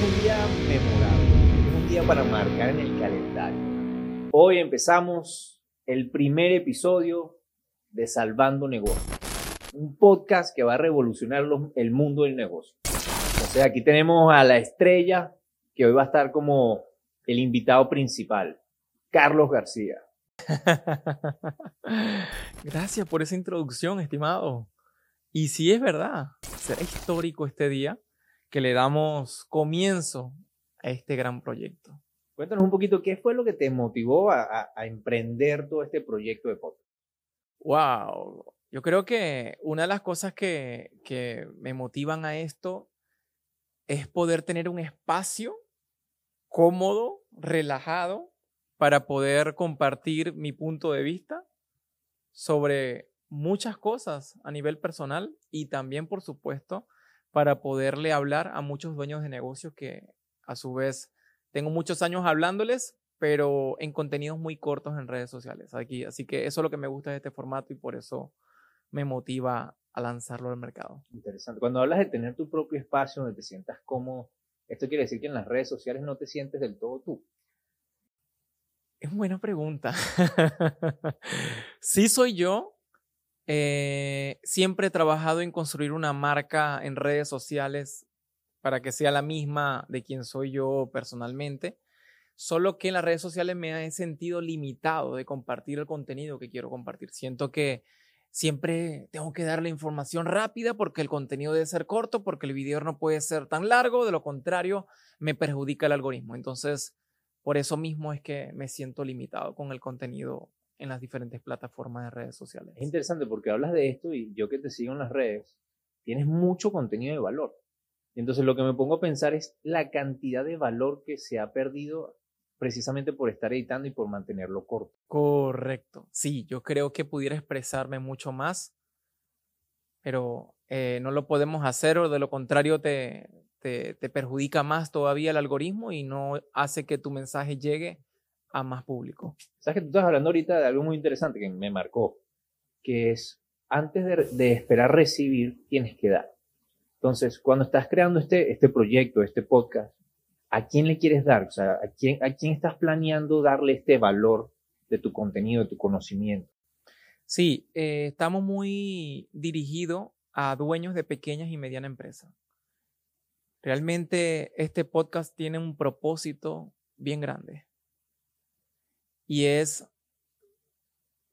un día memorable, es un día para marcar en el calendario. Hoy empezamos el primer episodio de Salvando Negocios, un podcast que va a revolucionar el mundo del negocio. O sea, aquí tenemos a la estrella que hoy va a estar como el invitado principal, Carlos García. Gracias por esa introducción, estimado. Y si es verdad, será histórico este día que le damos comienzo a este gran proyecto. Cuéntanos un poquito qué fue lo que te motivó a, emprender todo este proyecto de podcast. Wow, yo creo que una de las cosas que, que me motivan a esto es poder tener un espacio cómodo, relajado, para poder compartir mi punto de vista sobre muchas cosas a nivel personal y también, por supuesto, para poderle hablar a muchos dueños de negocios que a su vez tengo muchos años hablándoles, pero en contenidos muy cortos en redes sociales. Aquí, así que eso es lo que me gusta de este formato y por eso me motiva a lanzarlo al mercado. Interesante. Cuando hablas de tener tu propio espacio donde te sientas cómodo, esto quiere decir que en las redes sociales no te sientes del todo tú. Es buena pregunta. sí soy yo, eh, siempre he trabajado en construir una marca en redes sociales para que sea la misma de quien soy yo personalmente. Solo que en las redes sociales me he sentido limitado de compartir el contenido que quiero compartir. Siento que siempre tengo que dar la información rápida porque el contenido debe ser corto, porque el video no puede ser tan largo, de lo contrario me perjudica el algoritmo. Entonces, por eso mismo es que me siento limitado con el contenido en las diferentes plataformas de redes sociales. Es interesante porque hablas de esto y yo que te sigo en las redes, tienes mucho contenido de valor. entonces lo que me pongo a pensar es la cantidad de valor que se ha perdido precisamente por estar editando y por mantenerlo corto. Correcto. Sí, yo creo que pudiera expresarme mucho más, pero eh, no lo podemos hacer o de lo contrario te, te, te perjudica más todavía el algoritmo y no hace que tu mensaje llegue a más público. Sabes que tú estás hablando ahorita de algo muy interesante que me marcó, que es antes de, esperar recibir, tienes que dar. Entonces, cuando estás creando este, este proyecto, este podcast, ¿a quién le quieres dar? O sea, ¿a quién, ¿a quién estás planeando darle este valor de tu contenido, de tu conocimiento? Sí, eh, estamos muy dirigidos a dueños de pequeñas y medianas empresas. Realmente este podcast tiene un propósito bien grande y es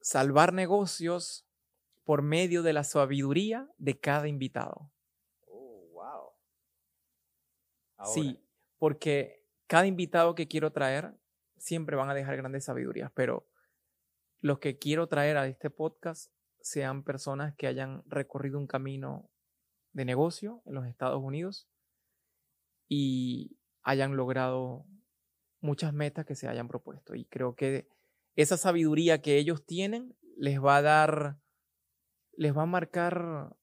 salvar negocios por medio de la sabiduría de cada invitado. Oh, wow. Sí, porque cada invitado que quiero traer siempre van a dejar grandes sabidurías, pero los que quiero traer a este podcast sean personas que hayan recorrido un camino de negocio en los Estados Unidos y hayan logrado muchas metas que se hayan propuesto. Y creo que esa sabiduría que ellos tienen les va a dar, les va a marcar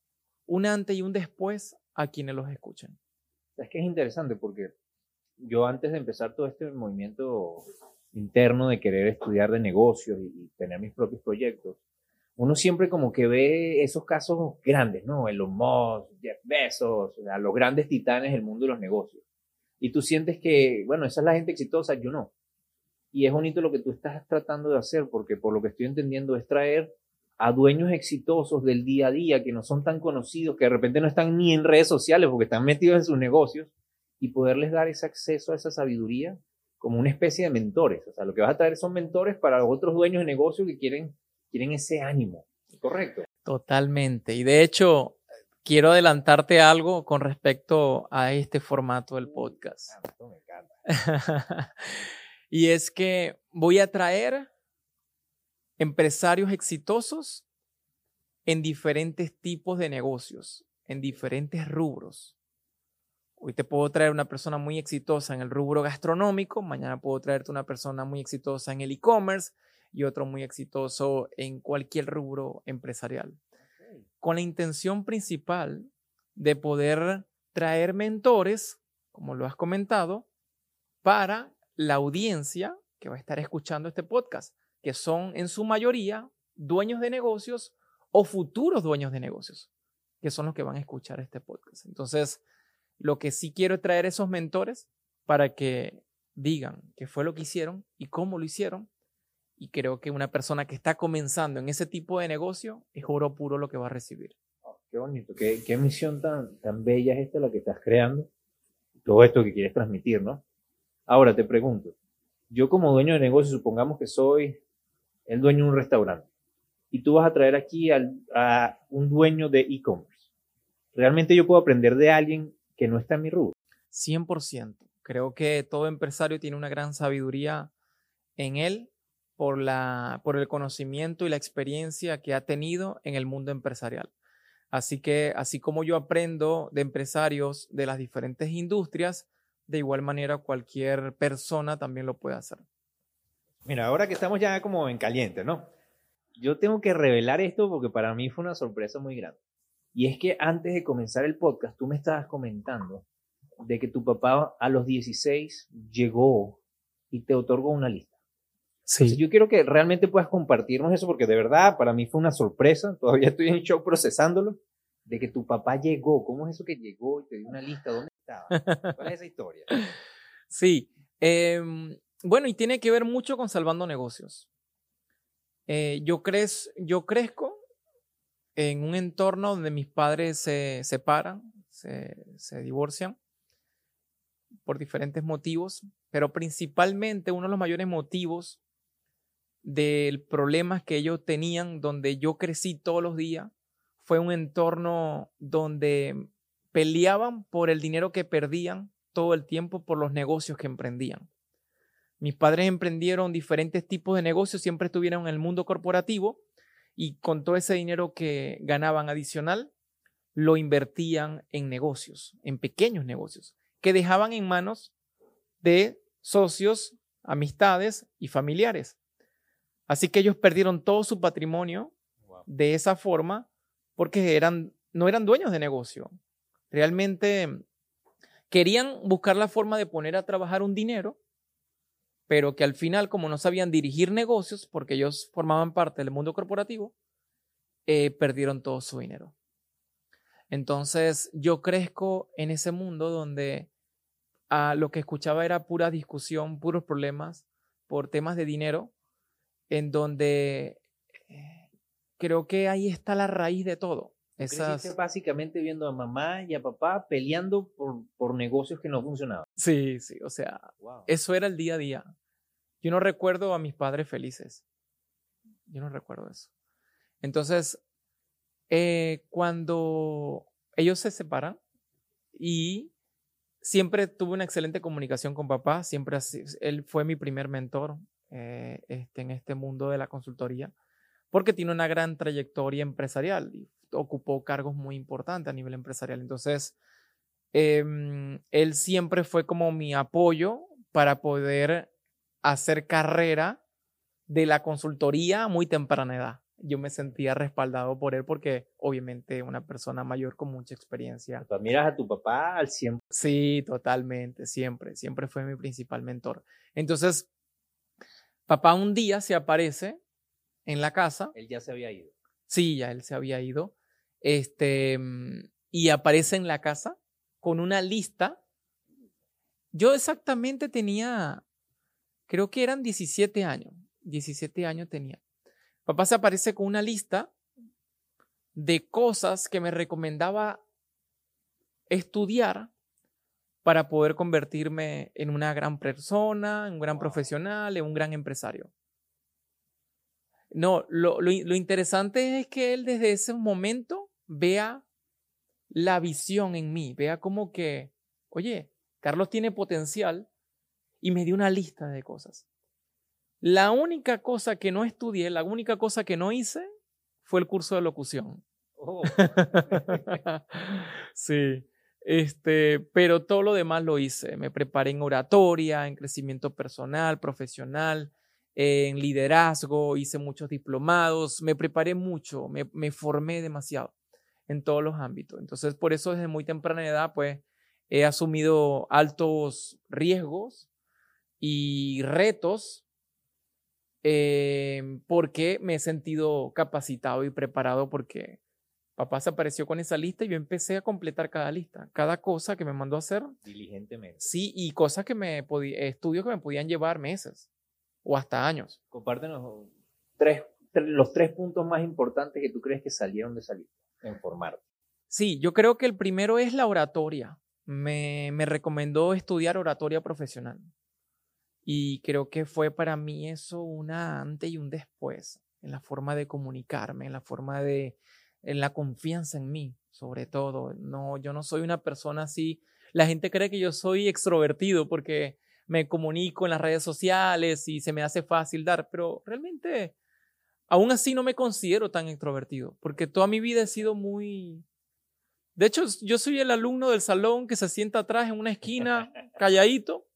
un antes y un después a quienes los escuchen. Es que es interesante porque yo antes de empezar todo este movimiento interno de querer estudiar de negocios y, tener mis propios proyectos, uno siempre como que ve esos casos grandes, ¿no? Elon Musk, Jeff Bezos, o sea, los grandes titanes del mundo de los negocios. Y tú sientes que, bueno, esa es la gente exitosa, yo no. Y es bonito lo que tú estás tratando de hacer, porque por lo que estoy entendiendo es traer a dueños exitosos del día a día que no son tan conocidos, que de repente no están ni en redes sociales porque están metidos en sus negocios, y poderles dar ese acceso a esa sabiduría como una especie de mentores. O sea, lo que vas a traer son mentores para otros dueños de negocio que quieren, quieren ese ánimo. ¿Correcto? Totalmente. Y de hecho, quiero adelantarte algo con respecto a este formato del podcast. Me encanta. y es que voy a traer empresarios exitosos en diferentes tipos de negocios, en diferentes rubros. Hoy te puedo traer una persona muy exitosa en el rubro gastronómico, mañana puedo traerte una persona muy exitosa en el e-commerce y otro muy exitoso en cualquier rubro empresarial con la intención principal de poder traer mentores, como lo has comentado, para la audiencia que va a estar escuchando este podcast, que son en su mayoría dueños de negocios o futuros dueños de negocios, que son los que van a escuchar este podcast. Entonces, Lo que sí quiero es traer esos mentores para que digan qué fue lo que hicieron y cómo lo hicieron. Y creo que una persona que está comenzando en ese tipo de negocio es oro puro lo que va a recibir. Oh, qué bonito, qué, qué misión tan, tan bella es esta la que estás creando. Todo esto que quieres transmitir, ¿no? Ahora te pregunto, yo como dueño de negocio, supongamos que soy el dueño de un restaurante y tú vas a traer aquí al, a un dueño de e-commerce. ¿Realmente yo puedo aprender de alguien que no está en mi rubro? 100%. Creo que todo empresario tiene una gran sabiduría en él por, la, por el conocimiento y la experiencia que ha tenido en el mundo empresarial. Así que, así como yo aprendo de empresarios de las diferentes industrias, de igual manera cualquier persona también lo puede hacer. Mira, ahora que estamos ya como en caliente, ¿no? Yo tengo que revelar esto porque para mí fue una sorpresa muy grande. Y es que antes de comenzar el podcast, tú me estabas comentando de que tu papá a los 16 llegó y te otorgó una lista. Sí. yo quiero que realmente puedas compartirnos eso porque de verdad para mí fue una sorpresa. Todavía estoy en shock procesándolo. De que tu papá llegó. ¿Cómo es eso que llegó y te dio una lista? ¿Dónde estaba? ¿Cuál es esa historia? Sí. Em, bueno, y tiene que ver mucho con salvando negocios. Eh, yo, crez, yo crezco en un entorno donde mis padres se separan, se, se divorcian por diferentes motivos, pero principalmente uno de los mayores motivos del problema que ellos tenían, donde yo crecí todos los días, fue un entorno donde peleaban por el dinero que perdían todo el tiempo por los negocios que emprendían. Mis padres emprendieron diferentes tipos de negocios, siempre estuvieron en el mundo corporativo y con todo ese dinero que ganaban adicional, lo invertían en negocios, en pequeños negocios, que dejaban en manos de socios, amistades y familiares. Así que ellos perdieron todo su patrimonio de esa forma porque eran, no eran dueños de negocio. Realmente querían buscar la forma de poner a trabajar un dinero, pero que al final, como no sabían dirigir negocios, porque ellos formaban parte del mundo corporativo, eh, perdieron todo su dinero. Entonces yo crezco en ese mundo donde a lo que escuchaba era pura discusión, puros problemas por temas de dinero, en donde eh, creo que ahí está la raíz de todo. Esas... básicamente viendo a mamá y a papá peleando por, por negocios que no funcionaban. Sí, sí, o sea, eso era el día a día. Yo no recuerdo a mis padres felices. Yo no recuerdo eso. Entonces, eh, cuando ellos se separan y siempre tuve una excelente comunicación con papá, siempre él fue mi primer mentor eh, este, en este mundo de la consultoría, porque tiene una gran trayectoria empresarial y ocupó cargos muy importantes a nivel empresarial. Entonces, em, él siempre fue como mi apoyo para poder hacer carrera de la consultoría a muy temprana edad. Yo me sentía respaldado por él porque obviamente una persona mayor con mucha experiencia. Tú miras a tu papá al 100%. Sí, totalmente, siempre, siempre fue mi principal mentor. Entonces, Papá un día se aparece en la casa. Él ya se había ido. Sí, ya él se había ido. Este, y aparece en la casa con una lista. Yo exactamente tenía, creo que eran 17 años. 17 años tenía. Papá se aparece con una lista de cosas que me recomendaba estudiar para poder convertirme en una gran persona, en un gran profesional, en un gran empresario. No, lo, lo, interesante es que él desde ese momento vea la visión en mí, vea como que, oye, Carlos tiene potencial y me dio una lista de cosas. La única cosa que no estudié, la única cosa que no hice fue el curso de locución. Oh. sí. Este, pero todo lo demás lo hice. Me preparé en oratoria, en crecimiento personal, profesional, en liderazgo, hice muchos diplomados, me preparé mucho, me, formé demasiado en todos los ámbitos. Entonces, por eso desde muy temprana edad, pues, he asumido altos riesgos y retos eh, porque me he sentido capacitado y preparado porque Papá se apareció con esa lista y yo empecé a completar cada lista, cada cosa que me mandó a hacer. Diligentemente. Sí, y cosas que me podía, estudios que me podían llevar meses o hasta años. Compártenos tres, los tres puntos más importantes que tú crees que salieron de esa lista en formarte. Sí, yo creo que el primero es la oratoria. Me, me recomendó estudiar oratoria profesional. Y creo que fue para mí eso una antes y un después en la forma de comunicarme, en la forma de, la confianza en mí, sobre todo. No, yo no soy una persona así. La gente cree que yo soy extrovertido porque me comunico en las redes sociales y se me hace fácil dar, pero realmente aún así no me considero tan extrovertido, porque toda mi vida he sido muy... De hecho, yo soy el alumno del salón que se sienta atrás en una esquina, calladito.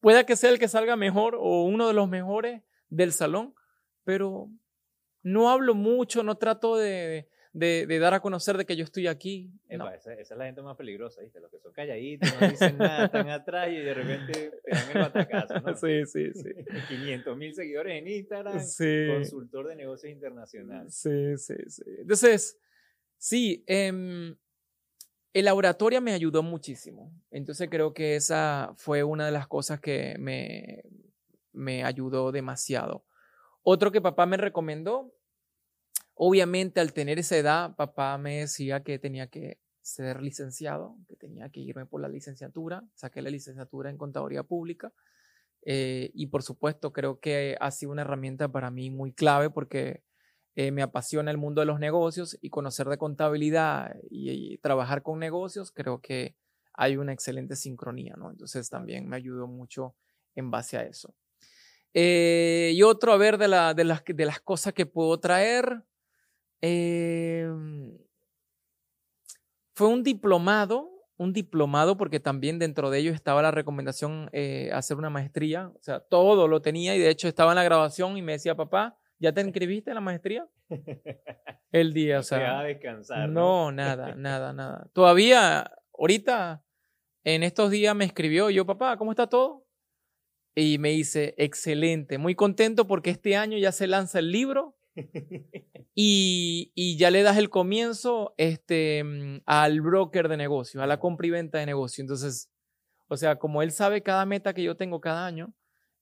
Pueda que sea el que salga mejor o uno de los mejores del salón, pero no hablo mucho, no trato de, de, dar a conocer de que yo estoy aquí. esa, es la gente más peligrosa, ¿viste? Los que son calladitos, no dicen nada, están atrás y de repente te dan el batacazo, ¿no? Sí, sí, sí. 500 mil seguidores en Instagram, consultor de negocios internacionales. Sí, sí, sí. Entonces, sí, eh, el oratoria me ayudó muchísimo. Entonces creo que esa fue una de las cosas que me, me ayudó demasiado. Otro que papá me recomendó, obviamente al tener esa edad, papá me decía que tenía que ser licenciado, que tenía que irme por la licenciatura, saqué la licenciatura en contaduría pública eh, y por supuesto creo que ha sido una herramienta para mí muy clave porque eh, me apasiona el mundo de los negocios y conocer de contabilidad y, trabajar con negocios, creo que hay una excelente sincronía, ¿no? Entonces también me ayudó mucho en base a eso. Eh, y otro, a ver, de, la, de, las, de las cosas que puedo traer. Em, fue un diplomado, un diplomado porque también dentro de ello estaba la recomendación eh, hacer una maestría, o sea, todo lo tenía y de hecho estaba en la grabación y me decía, papá, ¿ya te inscribiste en la maestría? El día, o sea. A descansar, ¿no? no, nada, nada, nada. Todavía, ahorita, en estos días me escribió yo, papá, ¿cómo está todo? Y me dice, excelente, muy contento porque este año ya se lanza el libro y, y, ya le das el comienzo este, mm, al broker de negocio, a la compra y venta de negocio. Entonces, o sea, como él sabe cada meta que yo tengo cada año,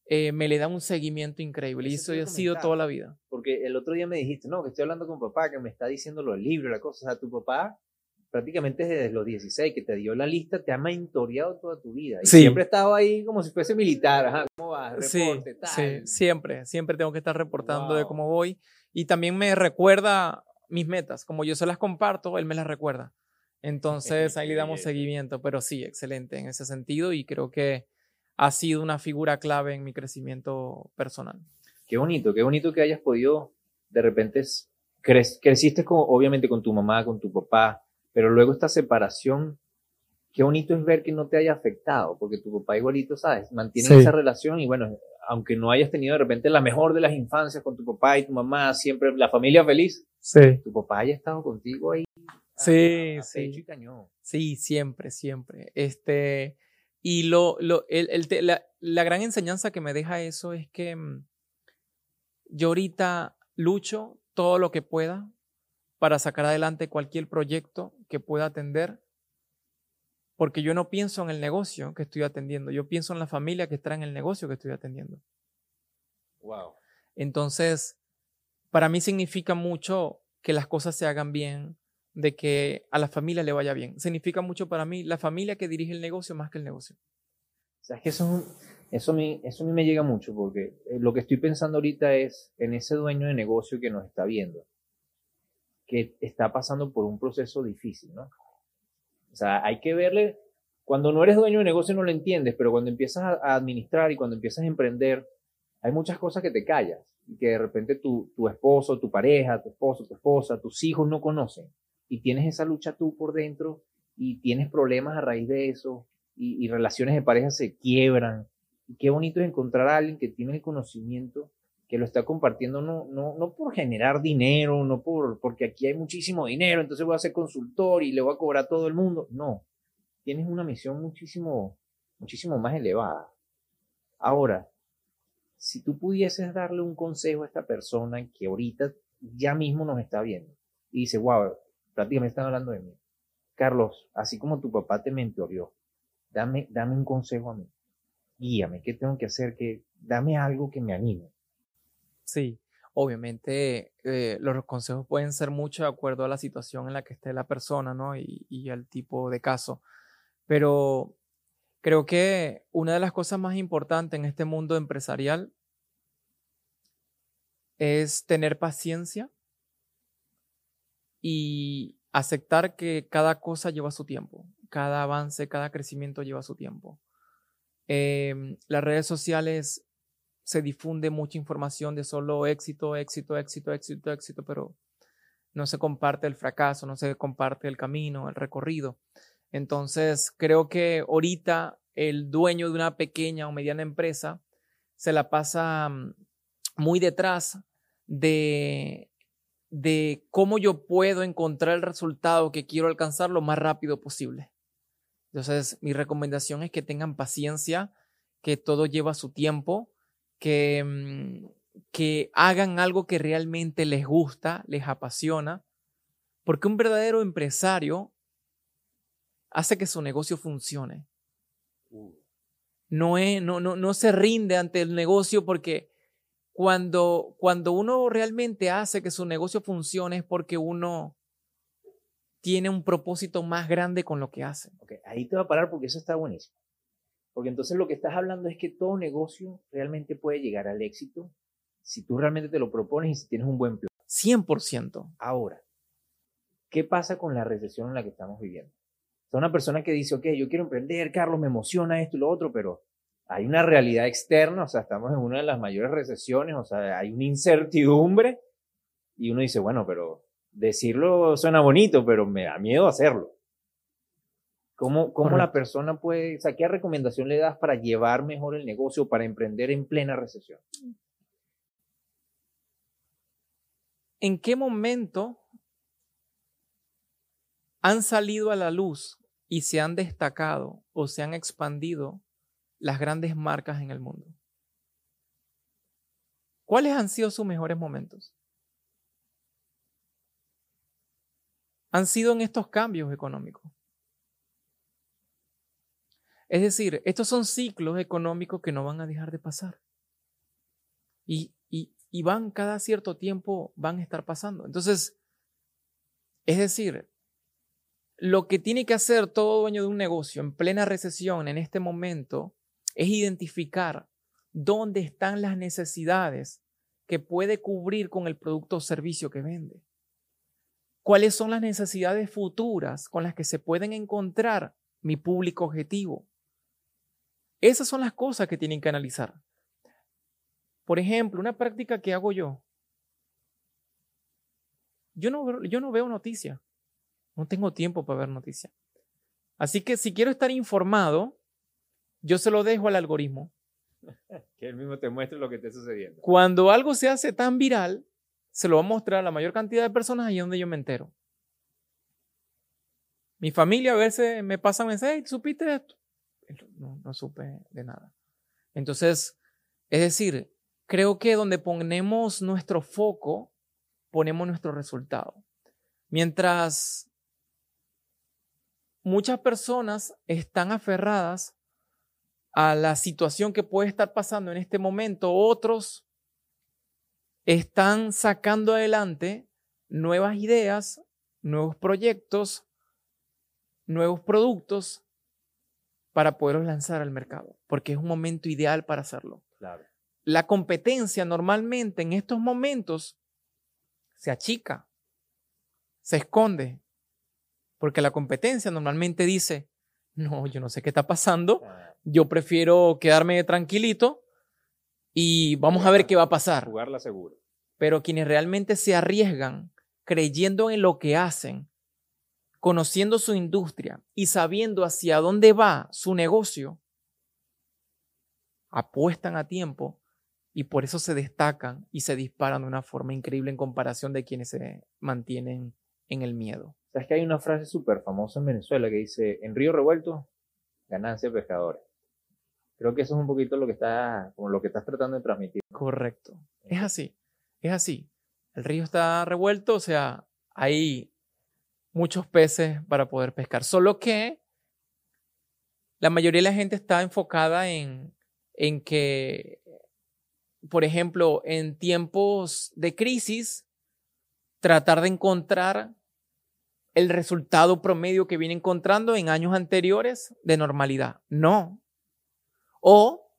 eh, me le da un seguimiento increíble. y eso ha sido toda la vida. Porque el otro día me dijiste, no, que estoy hablando con papá, que me está diciendo los libros, la cosa. O sea, tu papá prácticamente desde los 16 que te dio la lista, te ha mentoreado toda tu vida. Y siempre he estado ahí como si fuese militar. Ajá, ¿cómo vas? Reporte, sí, sí, siempre, siempre tengo que estar reportando de cómo voy. Y también me recuerda mis metas. Como yo se las comparto, él me las recuerda. Entonces ahí le damos seguimiento. Pero sí, excelente en ese sentido y creo que ha sido una figura clave en mi crecimiento personal. Qué bonito, qué bonito que hayas podido, de repente, creciste con, obviamente con tu mamá, con tu papá, pero luego esta separación, qué bonito es ver que no te haya afectado, porque tu papá igualito, ¿sabes? Mantiene esa relación y bueno, aunque no hayas tenido de repente la mejor de las infancias con tu papá y tu mamá, siempre la familia feliz, sí. tu papá haya estado contigo ahí. Sí, sí. Sí, siempre, siempre. Este, y lo, lo, el, el, la, la, gran enseñanza que me deja eso es que mm, yo ahorita lucho todo lo que pueda para sacar adelante cualquier proyecto que pueda atender, porque yo no pienso en el negocio que estoy atendiendo, yo pienso en la familia que está en el negocio que estoy atendiendo. Wow. Entonces, para mí significa mucho que las cosas se hagan bien, de que a la familia le vaya bien. Significa mucho para mí la familia que dirige el negocio más que el negocio. O sea, es que eso, eso, me, eso a mí me llega mucho porque eh, lo que estoy pensando ahorita es en ese dueño de negocio que nos está viendo que está pasando por un proceso difícil, ¿no? O sea, hay que verle, cuando no eres dueño de negocio no lo entiendes, pero cuando empiezas a, administrar y cuando empiezas a emprender, hay muchas cosas que te callas y que de repente tu, tu esposo, tu pareja, tu esposo, tu esposa, tus hijos no conocen y tienes esa lucha tú por dentro y tienes problemas a raíz de eso y, y relaciones de pareja se quiebran. Y qué bonito es encontrar a alguien que tiene el conocimiento que lo está compartiendo no, no, no por generar dinero, no por, porque aquí hay muchísimo dinero, entonces voy a ser consultor y le voy a cobrar a todo el mundo. No, tienes una misión muchísimo, muchísimo más elevada. Ahora, si tú pudieses darle un consejo a esta persona que ahorita ya mismo nos está viendo y dice, wow, prácticamente están hablando de mí. Carlos, así como tu papá te mentoreó, dame, dame un consejo a mí. Guíame, ¿qué tengo que hacer? Que, dame algo que me anime. Sí, obviamente eh, los consejos pueden ser mucho de acuerdo a la situación en la que esté la persona, ¿no? Y, y al tipo de caso. Pero creo que una de las cosas más importantes en este mundo empresarial es tener paciencia y aceptar que cada cosa lleva su tiempo, cada avance, cada crecimiento lleva su tiempo. Em, las redes sociales se difunde mucha información de solo éxito, éxito, éxito, éxito, éxito, pero no se comparte el fracaso, no se comparte el camino, el recorrido. Entonces, creo que ahorita el dueño de una pequeña o mediana empresa se la pasa mm, muy detrás de, de cómo yo puedo encontrar el resultado que quiero alcanzar lo más rápido posible. Entonces, mi recomendación es que tengan paciencia, que todo lleva su tiempo, que, mm, que hagan algo que realmente les gusta, les apasiona, porque un verdadero empresario hace que su negocio funcione. Uh. No, es, no, no, no se rinde ante el negocio porque cuando, cuando uno realmente hace que su negocio funcione es porque uno tiene un propósito más grande con lo que hace. Okay, ahí te va a parar porque eso está buenísimo. Porque entonces lo que estás hablando es que todo negocio realmente puede llegar al éxito si tú realmente te lo propones y si tienes un buen plan. 100%. Ahora, ¿qué pasa con la recesión en la que estamos viviendo? O sea, una persona que dice, ok, yo quiero emprender, Carlos, me emociona esto y lo otro, pero hay una realidad externa, o sea, estamos en una de las mayores recesiones, o sea, hay una incertidumbre y uno dice, bueno, pero decirlo suena bonito, pero me da miedo hacerlo. ¿Cómo, cómo la persona puede, o sea, qué recomendación le das para llevar mejor el negocio, para emprender en plena recesión? ¿En qué momento han salido a la luz y se han destacado o se han expandido las grandes marcas en el mundo. ¿Cuáles han sido sus mejores momentos? Han sido en estos cambios económicos. Es decir, estos son ciclos económicos que no van a dejar de pasar. Y, y van cada cierto tiempo, van a estar pasando. Entonces, es decir, lo que tiene que hacer todo dueño de un negocio en plena recesión en este momento es identificar dónde están las necesidades que puede cubrir con el producto o servicio que vende. ¿Cuáles son las necesidades futuras con las que se pueden encontrar mi público objetivo? Esas son las cosas que tienen que analizar. Por ejemplo, una práctica que hago yo. Yo no, yo no veo noticias. No tengo tiempo para ver noticias. Así que si quiero estar informado, yo se lo dejo al algoritmo. que él mismo te muestre lo que está sucediendo. Cuando algo se hace tan viral, se lo va a mostrar a la mayor cantidad de personas ahí donde yo me entero. Mi familia a veces me pasa mensajes, ¿supiste esto? No, supe de nada. Entonces, es decir, creo que donde ponemos nuestro foco, ponemos nuestro resultado. Mientras muchas personas están aferradas a la situación que puede estar pasando en este momento, otros están sacando adelante nuevas ideas, nuevos proyectos, nuevos productos para poderlos lanzar al mercado, porque es un momento ideal para hacerlo. La competencia normalmente en estos momentos se achica, se esconde, porque la competencia normalmente dice, no, yo no sé qué está pasando, yo prefiero quedarme tranquilito y vamos a ver qué va a pasar. Jugarla seguro. Pero quienes realmente se arriesgan creyendo en lo que hacen, conociendo su industria y sabiendo hacia dónde va su negocio, apuestan a tiempo y por eso se destacan y se disparan de una forma increíble en comparación de quienes se mantienen en el miedo. Sabes que hay una frase súper famosa en Venezuela que dice, en río revuelto, ganancia pescadores. Creo que eso es un poquito lo que está, como lo que estás tratando de transmitir. Correcto. Es así, es así. El río está revuelto, o sea, hay muchos peces para poder pescar. Solo que la mayoría de la gente está enfocada en, en que, por ejemplo, en tiempos de crisis, tratar de encontrar el resultado promedio que viene encontrando en años anteriores de normalidad. No. O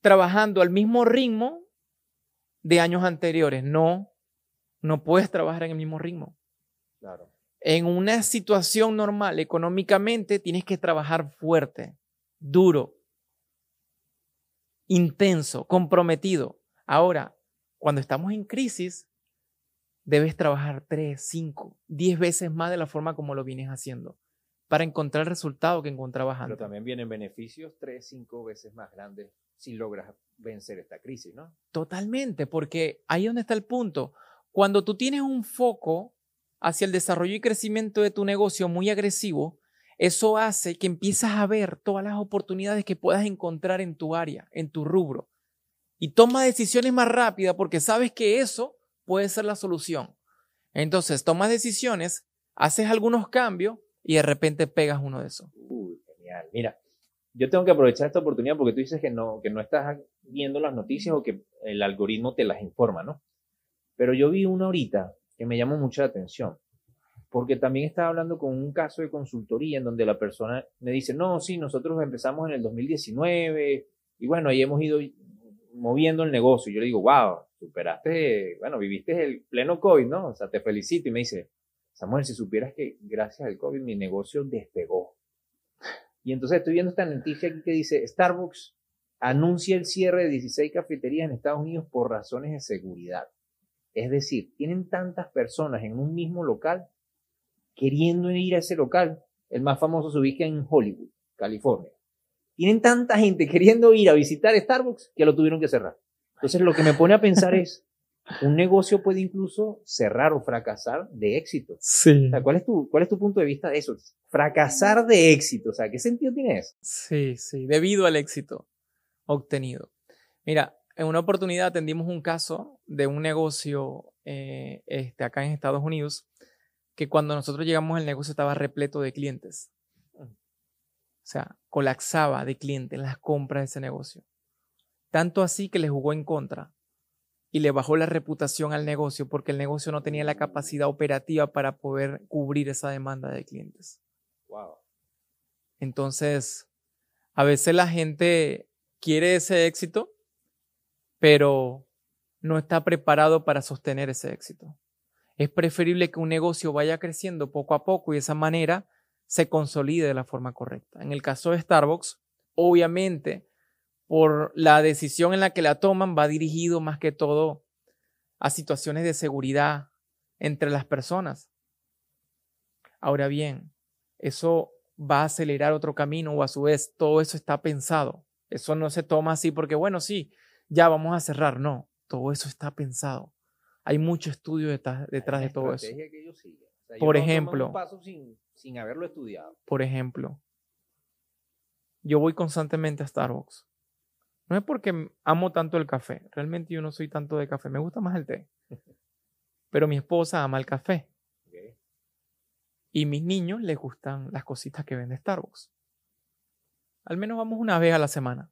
trabajando al mismo ritmo de años anteriores. No. No puedes trabajar en el mismo ritmo. Claro. En una situación normal, económicamente, tienes que trabajar fuerte, duro, intenso, comprometido. Ahora, cuando estamos en crisis, debes trabajar 3, 5, 10 veces más de la forma como lo vienes haciendo para encontrar el resultado que encontrabas antes. Pero también vienen beneficios 3, 5 veces más grandes si logras vencer esta crisis, ¿no? Totalmente, porque ahí es donde está el punto. Cuando tú tienes un foco hacia el desarrollo y crecimiento de tu negocio muy agresivo, eso hace que empieces a ver todas las oportunidades que puedas encontrar en tu área, en tu rubro. Y toma decisiones más rápidas porque sabes que eso puede ser la solución. Entonces, tomas decisiones, haces algunos cambios y de repente pegas uno de esos. Uy, genial. Mira, yo tengo que aprovechar esta oportunidad porque tú dices que no, que no estás viendo las noticias o que el algoritmo te las informa, ¿no? Pero yo vi una ahorita que me llamó mucha atención, porque también estaba hablando con un caso de consultoría en donde la persona me dice, no, sí, nosotros empezamos en el 2019 y bueno, ahí hemos ido moviendo el negocio. Yo le digo, wow, superaste, bueno, viviste el pleno COVID, ¿no? O sea, te felicito. Y me dice, Samuel, si supieras que gracias al COVID mi negocio despegó. Y entonces estoy viendo esta noticia aquí que dice, Starbucks anuncia el cierre de 16 cafeterías en Estados Unidos por razones de seguridad. Es decir, tienen tantas personas en un mismo local queriendo ir a ese local. El más famoso se ubica en Hollywood, California. Tienen tanta gente queriendo ir a visitar Starbucks que lo tuvieron que cerrar. Entonces lo que me pone a pensar es, un negocio puede incluso cerrar o fracasar de éxito. Sí. O sea, ¿cuál es tu, cuál es tu punto de vista de eso? Fracasar de éxito. O sea, ¿qué sentido tiene eso? Sí, sí, debido al éxito obtenido. Mira, en una oportunidad atendimos un caso de un negocio eh, este, acá en Estados Unidos que cuando nosotros llegamos el negocio estaba repleto de clientes. O sea, colapsaba de clientes las compras de ese negocio. Tanto así que le jugó en contra y le bajó la reputación al negocio porque el negocio no tenía la capacidad operativa para poder cubrir esa demanda de clientes. Wow. Entonces, a veces la gente quiere ese éxito, pero no está preparado para sostener ese éxito. Es preferible que un negocio vaya creciendo poco a poco y de esa manera se consolide de la forma correcta. En el caso de Starbucks, obviamente, por la decisión en la que la toman, va dirigido más que todo a situaciones de seguridad entre las personas. Ahora bien, eso va a acelerar otro camino o a su vez todo eso está pensado. Eso no se toma así porque, bueno, sí, ya vamos a cerrar. No, todo eso está pensado. Hay mucho estudio detrás, detrás de todo eso. por ejemplo, sin, sin haberlo estudiado. Por ejemplo, yo voy constantemente a Starbucks no es porque amo tanto el café. Realmente yo no soy tanto de café. Me gusta más el té. Pero mi esposa ama el café. Y mis niños les gustan las cositas que vende Starbucks. Al menos vamos una vez a la semana.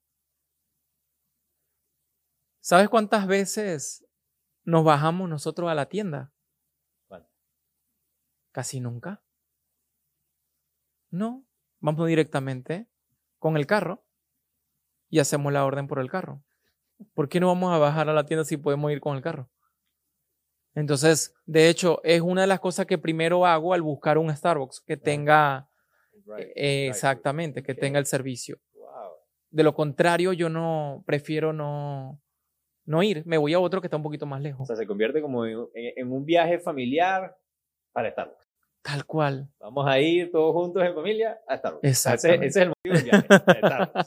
¿Sabes cuántas veces nos bajamos nosotros a la tienda? Casi nunca. No, vamos directamente con el carro y hacemos la orden por el carro. ¿Por qué no vamos a bajar a la tienda si podemos ir con el carro? Entonces, de hecho, es una de las cosas que primero hago al buscar un Starbucks que tenga eh, exactamente, que tenga el servicio. De lo contrario, yo no prefiero no, no ir. Me voy a otro que está un poquito más lejos. O sea, se convierte como en, en un viaje familiar para Starbucks. Tal cual. Vamos a ir todos juntos en familia a Starbucks. Exacto. Ese, es el motivo del viaje. Cada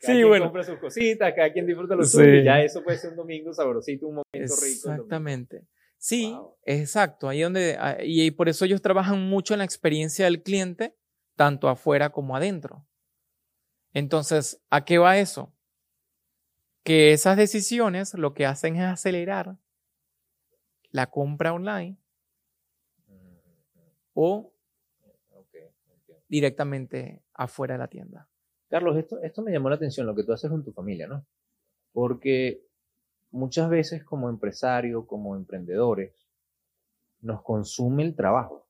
sí, quien bueno. compra sus cositas, cada quien disfruta lo Sí. suyo. y Ya eso puede ser un domingo sabrosito, un momento rico. Exactamente. Sí, Wow. exacto. Ahí donde, ah, y por eso ellos trabajan mucho en la experiencia del cliente, tanto afuera como adentro. Entonces, ¿a qué va eso? Que esas decisiones lo que hacen es acelerar la compra online o directamente afuera de la tienda. Carlos, esto, esto me llamó la atención, lo que tú haces con tu familia, ¿no? Porque muchas veces como empresario, como emprendedores, nos consume el trabajo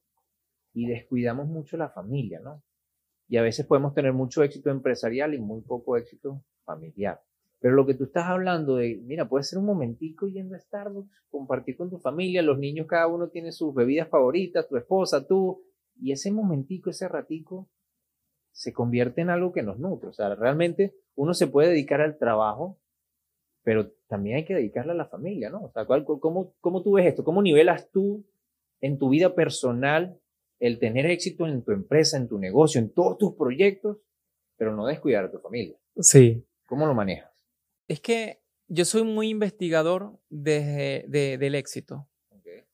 y descuidamos mucho la familia, ¿no? Y a veces podemos tener mucho éxito empresarial y muy poco éxito familiar. Pero lo que tú estás hablando de, mira, puede ser un momentico yendo a Starbucks, compartir con tu familia, los niños cada uno tiene sus bebidas favoritas, tu esposa, tú, y ese momentico, ese ratico, se convierte en algo que nos nutre. O sea, realmente uno se puede dedicar al trabajo, pero también hay que dedicarle a la familia, ¿no? O sea, cómo, ¿cómo tú ves esto? ¿Cómo nivelas tú en tu vida personal el tener éxito en tu empresa, en tu negocio, en todos tus proyectos, pero no descuidar a tu familia? Sí. ¿Cómo lo manejas? Es que yo soy muy investigador de, del éxito.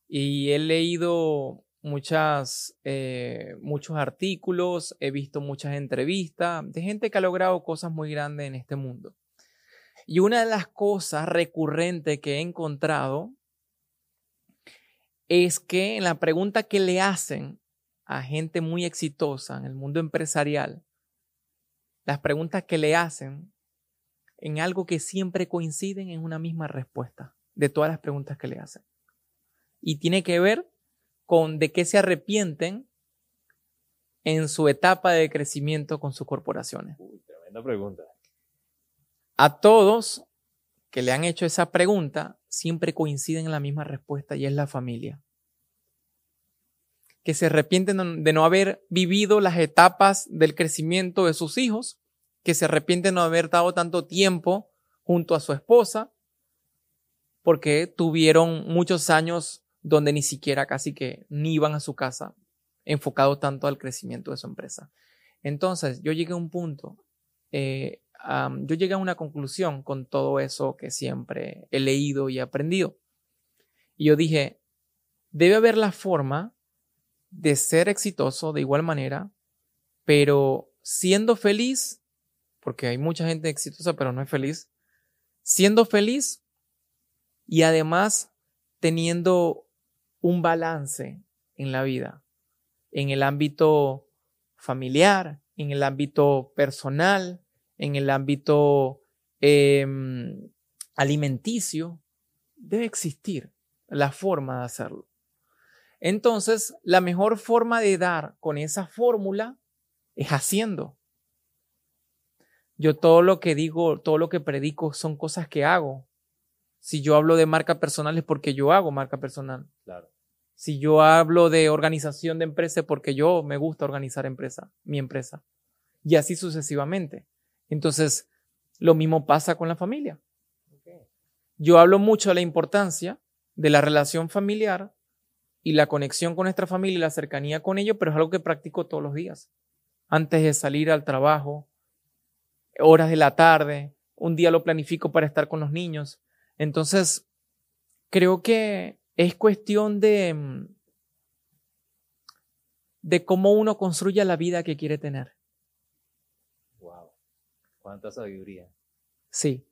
Y he leído muchas, eh, muchos artículos, he visto muchas entrevistas de gente que ha logrado cosas muy grandes en este mundo. Y una de las cosas recurrentes que he encontrado es que en la pregunta que le hacen a gente muy exitosa en el mundo empresarial, las preguntas que le hacen en algo que siempre coinciden en una misma respuesta de todas las preguntas que le hacen. Y tiene que ver con de qué se arrepienten en su etapa de crecimiento con sus corporaciones. tremenda pregunta. A todos que le han hecho esa pregunta, siempre coinciden en la misma respuesta y es la familia. Que se arrepienten de no haber vivido las etapas del crecimiento de sus hijos que se arrepiente no haber dado tanto tiempo junto a su esposa, porque tuvieron muchos años donde ni siquiera casi que ni iban a su casa, enfocado tanto al crecimiento de su empresa. Entonces, yo llegué a un punto, eh, yo llegué a una conclusión con todo eso que siempre he leído y aprendido. Y yo dije, debe haber la forma de ser exitoso de igual manera, pero siendo feliz porque hay mucha gente exitosa pero no es feliz, siendo feliz y además teniendo un balance en la vida, en el ámbito familiar, en el ámbito personal, en el ámbito em, alimenticio, debe existir la forma de hacerlo. Entonces, la mejor forma de dar con esa fórmula es haciendo. Yo todo lo que digo, todo lo que predico son cosas que hago. Si yo hablo de marca personal es porque yo hago marca personal. Claro. Si yo hablo de organización de empresa es porque yo me gusta organizar empresa, mi empresa. Y así sucesivamente. Entonces, lo mismo pasa con la familia. Yo hablo mucho de la importancia de la relación familiar y la conexión con nuestra familia y la cercanía con ellos, pero es algo que practico todos los días. Antes de salir al trabajo, horas de la tarde, un día lo planifico para estar con los niños. Entonces, creo que es cuestión de, mm, de cómo uno construye la vida que quiere tener. Wow, cuánta sabiduría. Sí.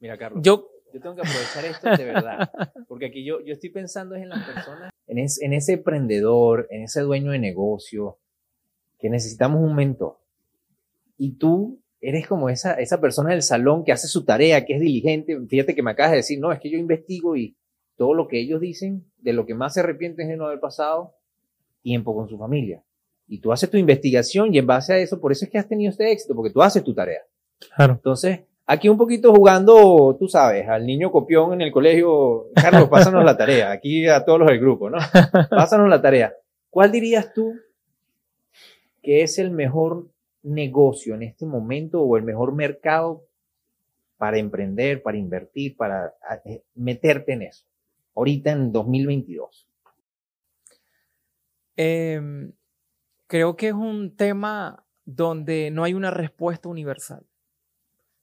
Mira, Carlos. Yo, yo tengo que aprovechar esto de verdad, porque aquí yo, yo estoy pensando en las personas, en, en ese emprendedor, en ese dueño de negocio, que necesitamos un mentor y tú eres como esa, esa persona del salón que hace su tarea, que es diligente. Fíjate que me acabas de decir, no, es que yo investigo y todo lo que ellos dicen, de lo que más se arrepienten es de no haber pasado tiempo con su familia. Y tú haces tu investigación y en base a eso, por eso es que has tenido este éxito, porque tú haces tu tarea. Claro. Entonces, aquí un poquito jugando, tú sabes, al niño copión en el colegio, Carlos, pásanos la tarea, aquí a todos los del grupo, ¿no? Pásanos la tarea. ¿Cuál dirías tú que es el mejor negocio en este momento o el mejor mercado para emprender, para invertir, para eh, meterte en eso? Ahorita en 2022. Em, creo que es un tema donde no hay una respuesta universal.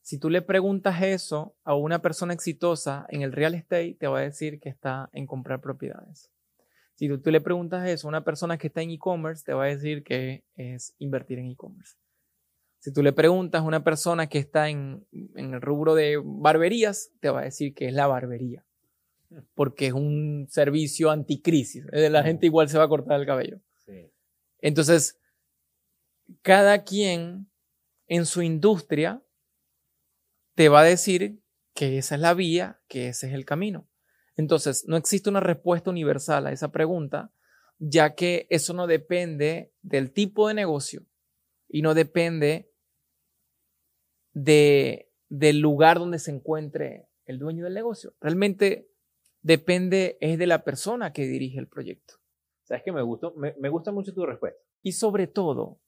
Si tú le preguntas eso a una persona exitosa en el real estate, te va a decir que está en comprar propiedades. Si tú le preguntas eso a una persona que está en e-commerce, te va a decir que es invertir en e-commerce. Si tú le preguntas a una persona que está en, el rubro de barberías, te va a decir que es la barbería, porque es un servicio anticrisis. La gente igual se va a cortar el cabello. Entonces, cada quien en su industria te va a decir que esa es la vía, que ese es el camino. Entonces, no existe una respuesta universal a esa pregunta, ya que eso no depende del tipo de negocio y no depende de, del lugar donde se encuentre el dueño del negocio. Realmente depende, es de la persona que dirige el proyecto. Sabes que me, gustó, me, me gusta mucho tu respuesta. Y sobre todo,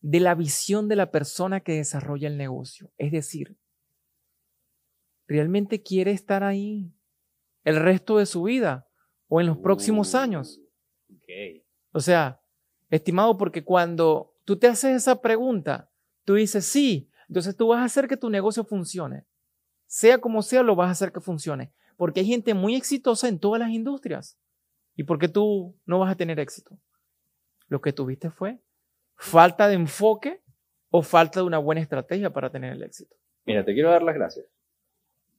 de la visión de la persona que desarrolla el negocio. Es decir, ¿realmente quiere estar ahí el resto de su vida o en los próximos uh, años? O sea, estimado, porque cuando tú te haces esa pregunta, tú dices sí, entonces tú vas a hacer que tu negocio funcione. Sea como sea, lo vas a hacer que funcione. Porque hay gente muy exitosa en todas las industrias. ¿Y por qué tú no vas a tener éxito? Lo que tuviste fue falta de enfoque o falta de una buena estrategia para tener el éxito. Mira, te quiero dar las gracias,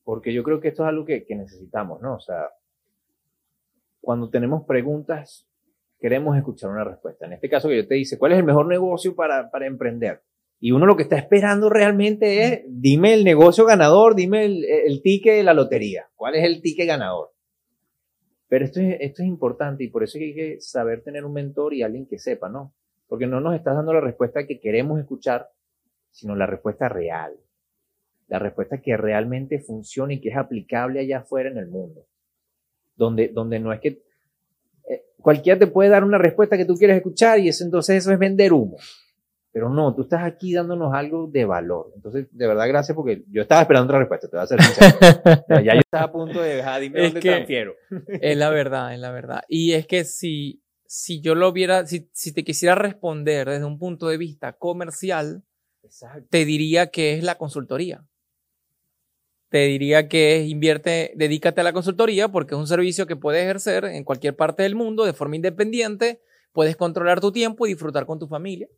porque yo creo que esto es algo que, necesitamos, ¿no? O sea, cuando tenemos preguntas, queremos escuchar una respuesta. En este caso que yo te dice, ¿cuál es el mejor negocio para, para emprender? Y uno lo que está esperando realmente es, dime el negocio ganador, dime el, el ticket de la lotería. ¿Cuál es el ticket ganador? Pero esto es, importante y por eso hay que saber tener un mentor y alguien que sepa, ¿no? porque no nos estás dando la respuesta que queremos escuchar, sino la respuesta real, la respuesta que realmente funciona y que es aplicable allá afuera en el mundo, donde, donde no es que eh, cualquiera te puede dar una respuesta que tú quieres escuchar y eso entonces eso es vender humo. Pero no, tú estás aquí dándonos algo de valor. Entonces, de verdad, gracias porque yo estaba esperando otra respuesta, te voy a hacer ya yo estaba a punto de dejar, dime dónde transfiero. Es la verdad, es la verdad. Y es que si, si yo lo viera, si, te quisiera responder desde un punto de vista comercial, te diría que es la consultoría. Te diría que es invierte, dedícate a la consultoría porque es un servicio que puedes ejercer en cualquier parte del mundo de forma independiente, puedes controlar tu tiempo y disfrutar con tu familia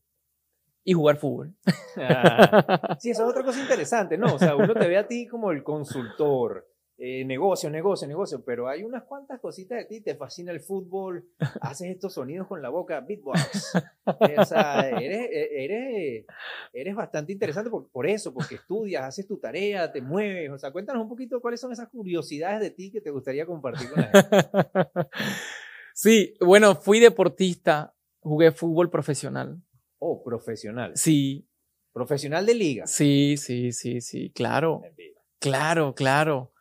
y jugar fútbol. Ah, sí, eso es otra cosa interesante, ¿no? O sea, uno te ve a ti como el consultor, eh, negocio, negocio, negocio, pero hay unas cuantas cositas de ti, te fascina el fútbol, haces estos sonidos con la boca, beatbox. Eh, o sea, eres, eh, eres, eres bastante interesante por, por, eso, porque estudias, haces tu tarea, te mueves. O sea, cuéntanos un poquito cuáles son esas curiosidades de ti que te gustaría compartir con la gente. Sí, bueno, fui deportista, jugué fútbol profesional. Oh, profesional. Sí. Profesional de liga. Sí, sí, sí, sí, claro. Claro, claro.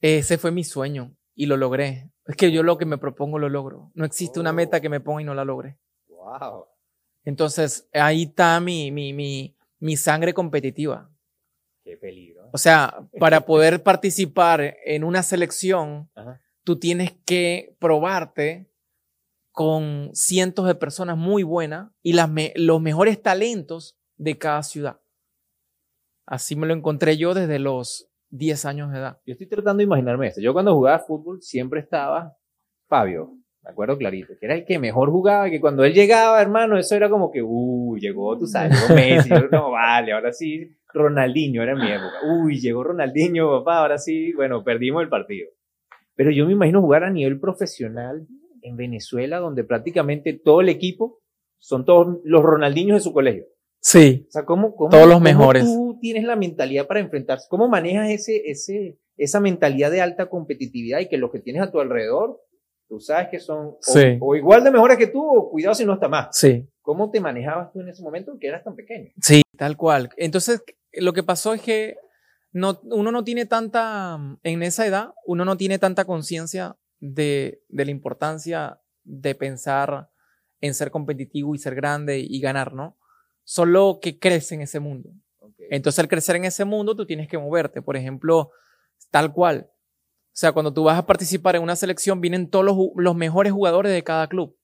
Ese fue mi sueño y lo logré. Es que yo lo que me propongo lo logro. No existe una meta que me ponga y no la logre. Wow. Entonces, ahí está mi, mi, mi, mi sangre competitiva. Qué peligro. O sea, para poder participar en una selección, tú tienes que probarte con cientos de personas muy buenas y los mejores talentos de cada ciudad. Así me lo encontré yo desde los 10 años de edad. Yo estoy tratando de imaginarme esto. Yo cuando jugaba fútbol siempre estaba Fabio, me acuerdo clarito, que era el que mejor jugaba, que cuando él llegaba, hermano, eso era como que, uy, llegó, tú sabes, llegó Messi, no vale, ahora sí, Ronaldinho era mi época, uy, llegó Ronaldinho, papá, ahora sí, bueno, perdimos el partido. Pero yo me imagino jugar a nivel profesional en Venezuela, donde prácticamente todo el equipo son todos los Ronaldinhos de su colegio. Sí. O sea, ¿cómo, todos los mejores. tú tienes la mentalidad para enfrentarse? ¿Cómo manejas ese, ese, esa mentalidad de alta competitividad y que los que tienes a tu alrededor, tú sabes que son o, igual de mejores que tú o cuidado si no está más? Sí. ¿Cómo te manejabas tú en ese momento que eras tan pequeño? Sí, tal cual. Entonces, lo que pasó es que no, uno no tiene tanta, en esa edad, uno no tiene tanta conciencia de, de la importancia de pensar en ser competitivo y ser grande y ganar, ¿no? solo que crece en ese mundo. Entonces, al crecer en ese mundo, tú tienes que moverte. Por ejemplo, tal cual. O sea, cuando tú vas a participar en una selección, vienen todos los, mejores jugadores de cada club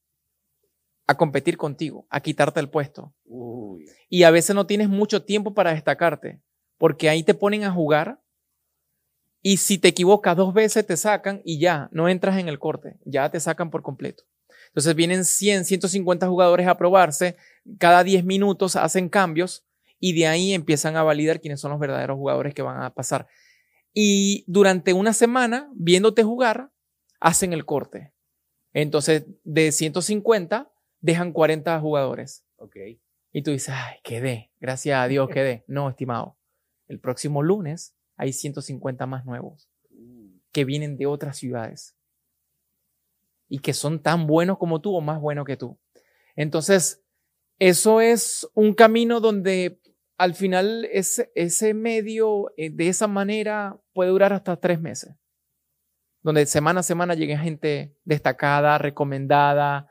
a competir contigo, a quitarte el puesto. Y a veces no tienes mucho tiempo para destacarte, porque ahí te ponen a jugar y si te equivocas dos veces te sacan y ya, no entras en el corte, ya te sacan por completo. Entonces vienen 100, 150 jugadores a probarse, cada 10 minutos hacen cambios y de ahí empiezan a validar quiénes son los verdaderos jugadores que van a pasar. Y durante una semana, viéndote jugar, hacen el corte. Entonces, de 150, dejan 40 jugadores. Ok. Y tú dices, ay, quedé, gracias a Dios quedé. No, estimado. El próximo lunes hay 150 más nuevos que vienen de otras ciudades y que son tan buenos como tú o más buenos que tú. Entonces, eso es un camino donde al final ese, ese medio eh, de esa manera puede durar hasta tres meses. Donde semana a semana llegue gente destacada, recomendada,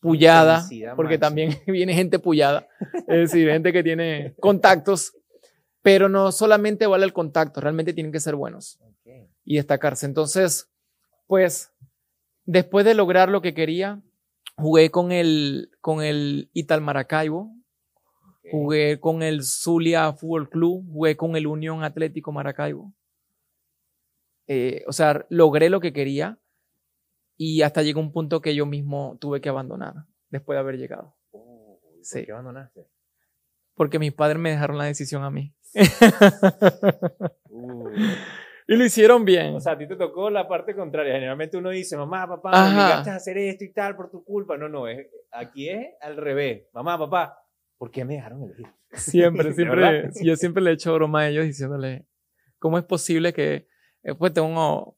pullada, porque también viene gente pullada, es decir, gente que tiene contactos, pero no solamente vale el contacto, realmente tienen que ser buenos y destacarse. Entonces, pues, después de lograr lo que quería, jugué con el, con el Ital Maracaibo, jugué con el Zulia Fútbol Club, jugué con el Unión Atlético Maracaibo. Eh, o sea, logré lo que quería y hasta llegó un punto que yo mismo tuve que abandonar después de haber llegado. Oh, ¿Por qué abandonaste? Porque mis padres me dejaron la decisión a mí. Y lo hicieron bien. O sea, a ti te tocó la parte contraria. Generalmente uno dice, mamá, papá, me obligaste a hacer esto y tal por tu culpa. No, no, es, aquí es al revés. Mamá, papá, ¿por qué me dejaron elegir? Siempre, siempre. yo siempre le he hecho broma a ellos diciéndole, ¿cómo es posible que, eh, pues tengo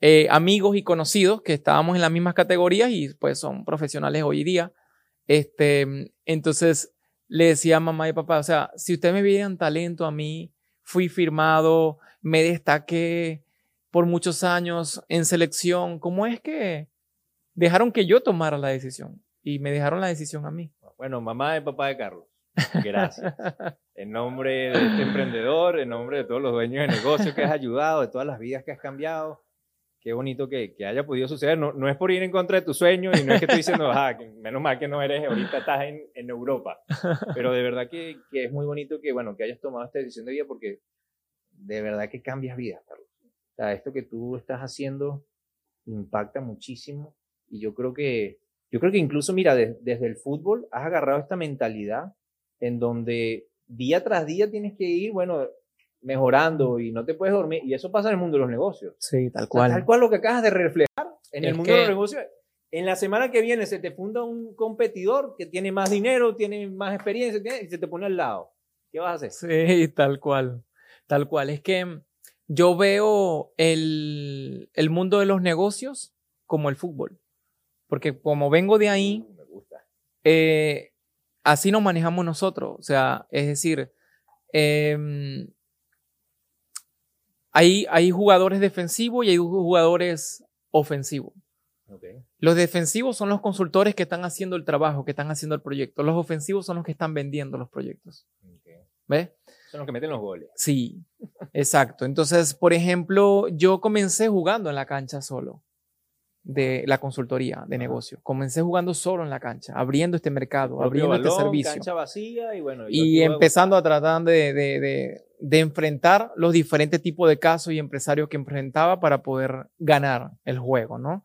eh, amigos y conocidos que estábamos en las mismas categorías y pues son profesionales hoy día. Este, entonces le decía a mamá y papá, o sea, si ustedes me vieran talento a mí, fui firmado, me destaqué por muchos años en selección. ¿Cómo es que dejaron que yo tomara la decisión? Y me dejaron la decisión a mí. Bueno, mamá y papá de Carlos. Gracias. en nombre de este emprendedor, en nombre de todos los dueños de negocio que has ayudado, de todas las vidas que has cambiado, qué bonito que, haya podido suceder. No, no, es por ir en contra de tu sueño y no es que estoy diciendo, ah, menos mal que no eres, ahorita estás en, en Europa. Pero de verdad que, que, es muy bonito que, bueno, que hayas tomado esta decisión de vida porque de verdad que cambias vidas, Carlos. O sea, esto que tú estás haciendo impacta muchísimo y yo creo que, yo creo que incluso, mira, desde el fútbol has agarrado esta mentalidad en donde día tras día tienes que ir, bueno, mejorando y no te puedes dormir. Y eso pasa en el mundo de los negocios. Sí, tal cual. tal cual lo que acabas de reflejar en el mundo de los negocios. En la semana que viene se te funda un competidor que tiene más dinero, tiene más experiencia y se te pone al lado. ¿Qué vas a hacer? Sí, tal cual. Tal cual. Es que yo veo el, el mundo de los negocios como el fútbol. Porque como vengo de ahí, mm, Me gusta. Eh, así nos manejamos nosotros. O sea, es decir, eh, hay, hay, jugadores defensivos y hay jugadores ofensivos. Okay. Los defensivos son los consultores que están haciendo el trabajo, que están haciendo el proyecto. Los ofensivos son los que están vendiendo los proyectos. Okay. ¿Ves? Son los que meten los goles. Sí, exacto. Entonces, por ejemplo, yo comencé jugando en la cancha solo de la consultoría de negocio. Comencé jugando solo en la cancha, abriendo este mercado, abriendo este servicio. Cancha vacía y bueno. Y, empezando a tratar de, de, de, de, enfrentar los diferentes tipos de casos y empresarios que enfrentaba para poder ganar el juego, ¿no?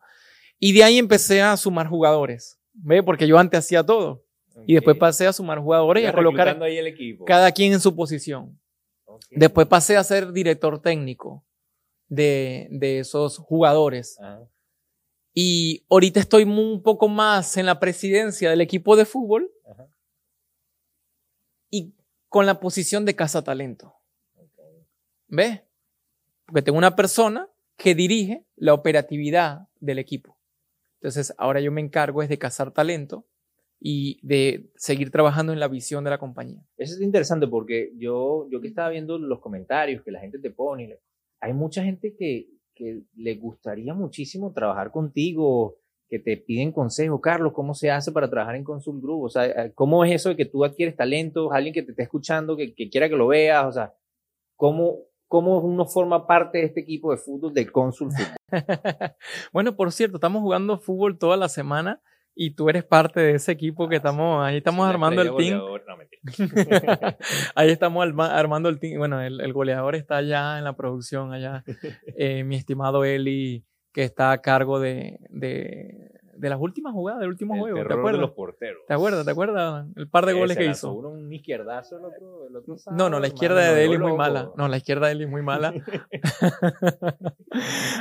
Y de ahí empecé a sumar jugadores, ¿ve? Porque yo antes hacía todo. Y después pasé a sumar jugadores y a colocar ahí el equipo. cada quien en su posición. Okay. Después pasé a ser director técnico de, de esos jugadores. Ajá. Y ahorita estoy un poco más en la presidencia del equipo de fútbol Ajá. y con la posición de casa talento. ¿Ves? Porque tengo una persona que dirige la operatividad del equipo. Entonces, ahora yo me encargo es de cazar talento y de seguir trabajando en la visión de la compañía. Eso es interesante porque yo, yo que estaba viendo los comentarios que la gente te pone, hay mucha gente que, que le gustaría muchísimo trabajar contigo, que te piden consejo, Carlos, ¿cómo se hace para trabajar en Consult Group? O sea, ¿cómo es eso de que tú adquieres talento, alguien que te esté escuchando, que, que quiera que lo veas? O sea, ¿cómo, ¿cómo uno forma parte de este equipo de fútbol del Consult Fútbol? bueno, por cierto, estamos jugando fútbol toda la semana y tú eres parte de ese equipo que estamos, ahí estamos Sí, armando el team. no, ahí estamos arma- armando el team. Bueno, el, el goleador está allá en la producción, allá. Eh, mi estimado Eli, que está a cargo de, de, de las últimas jugadas del último El juego. ¿Te terror de acuerdas? los porteros. ¿Te acuerdas? ¿Te acuerdas? El par de goles que hizo. Uno un izquierdazo, el otro, el otro No, no, la izquierda de Eli es muy mala. No, la izquierda de Eli es muy mala.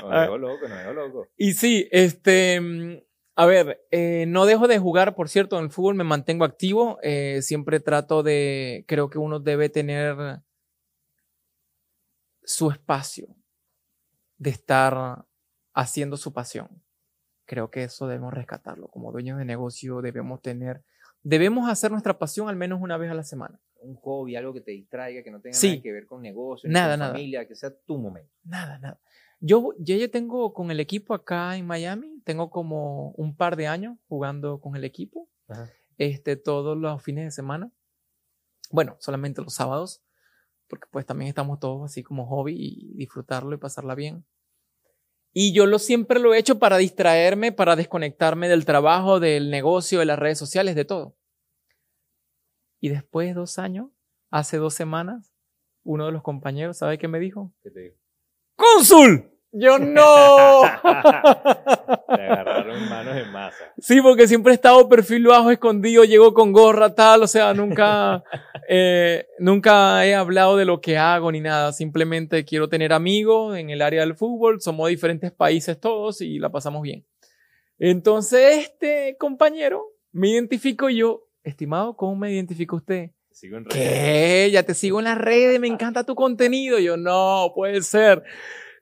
Nos dejó loco, nos dejó loco. Y sí, este, mm, A ver, eh, no dejo de jugar, por cierto, en el fútbol me mantengo activo. eh, siempre trato de, creo que uno debe tener su espacio de estar haciendo su pasión. Creo que eso debemos rescatarlo. Como dueños de negocio debemos tener, debemos hacer nuestra pasión al menos una vez a la semana. Un hobby, algo que te distraiga, que no tenga Sí. nada que ver con negocios, Nada, con nada. familia, que sea tu momento. Nada, nada. Yo, yo ya tengo con el equipo acá en Miami, tengo como un par de años jugando con el equipo. Ajá. este, todos los fines de semana. Bueno, solamente los sábados, porque pues también estamos todos así como hobby y disfrutarlo y pasarla bien. Y yo lo siempre lo he hecho para distraerme, para desconectarme del trabajo, del negocio, de las redes sociales, de todo. Y después de dos años, hace dos semanas, uno de los compañeros, ¿sabe qué me dijo? ¿Qué te digo? ¡Cónsul! Yo no. Te agarraron manos en masa. Sí, porque siempre he estado perfil bajo, escondido, llego con gorra, tal, o sea, nunca, eh, nunca he hablado de lo que hago ni nada. Simplemente quiero tener amigos en el área del fútbol, somos de diferentes países todos y la pasamos bien. Entonces, este compañero me identifico yo. Estimado, ¿cómo me identifica usted? Sigo en redes. ¿Qué? Ya te sigo en las redes, me encanta tu contenido. Yo, no, puede ser.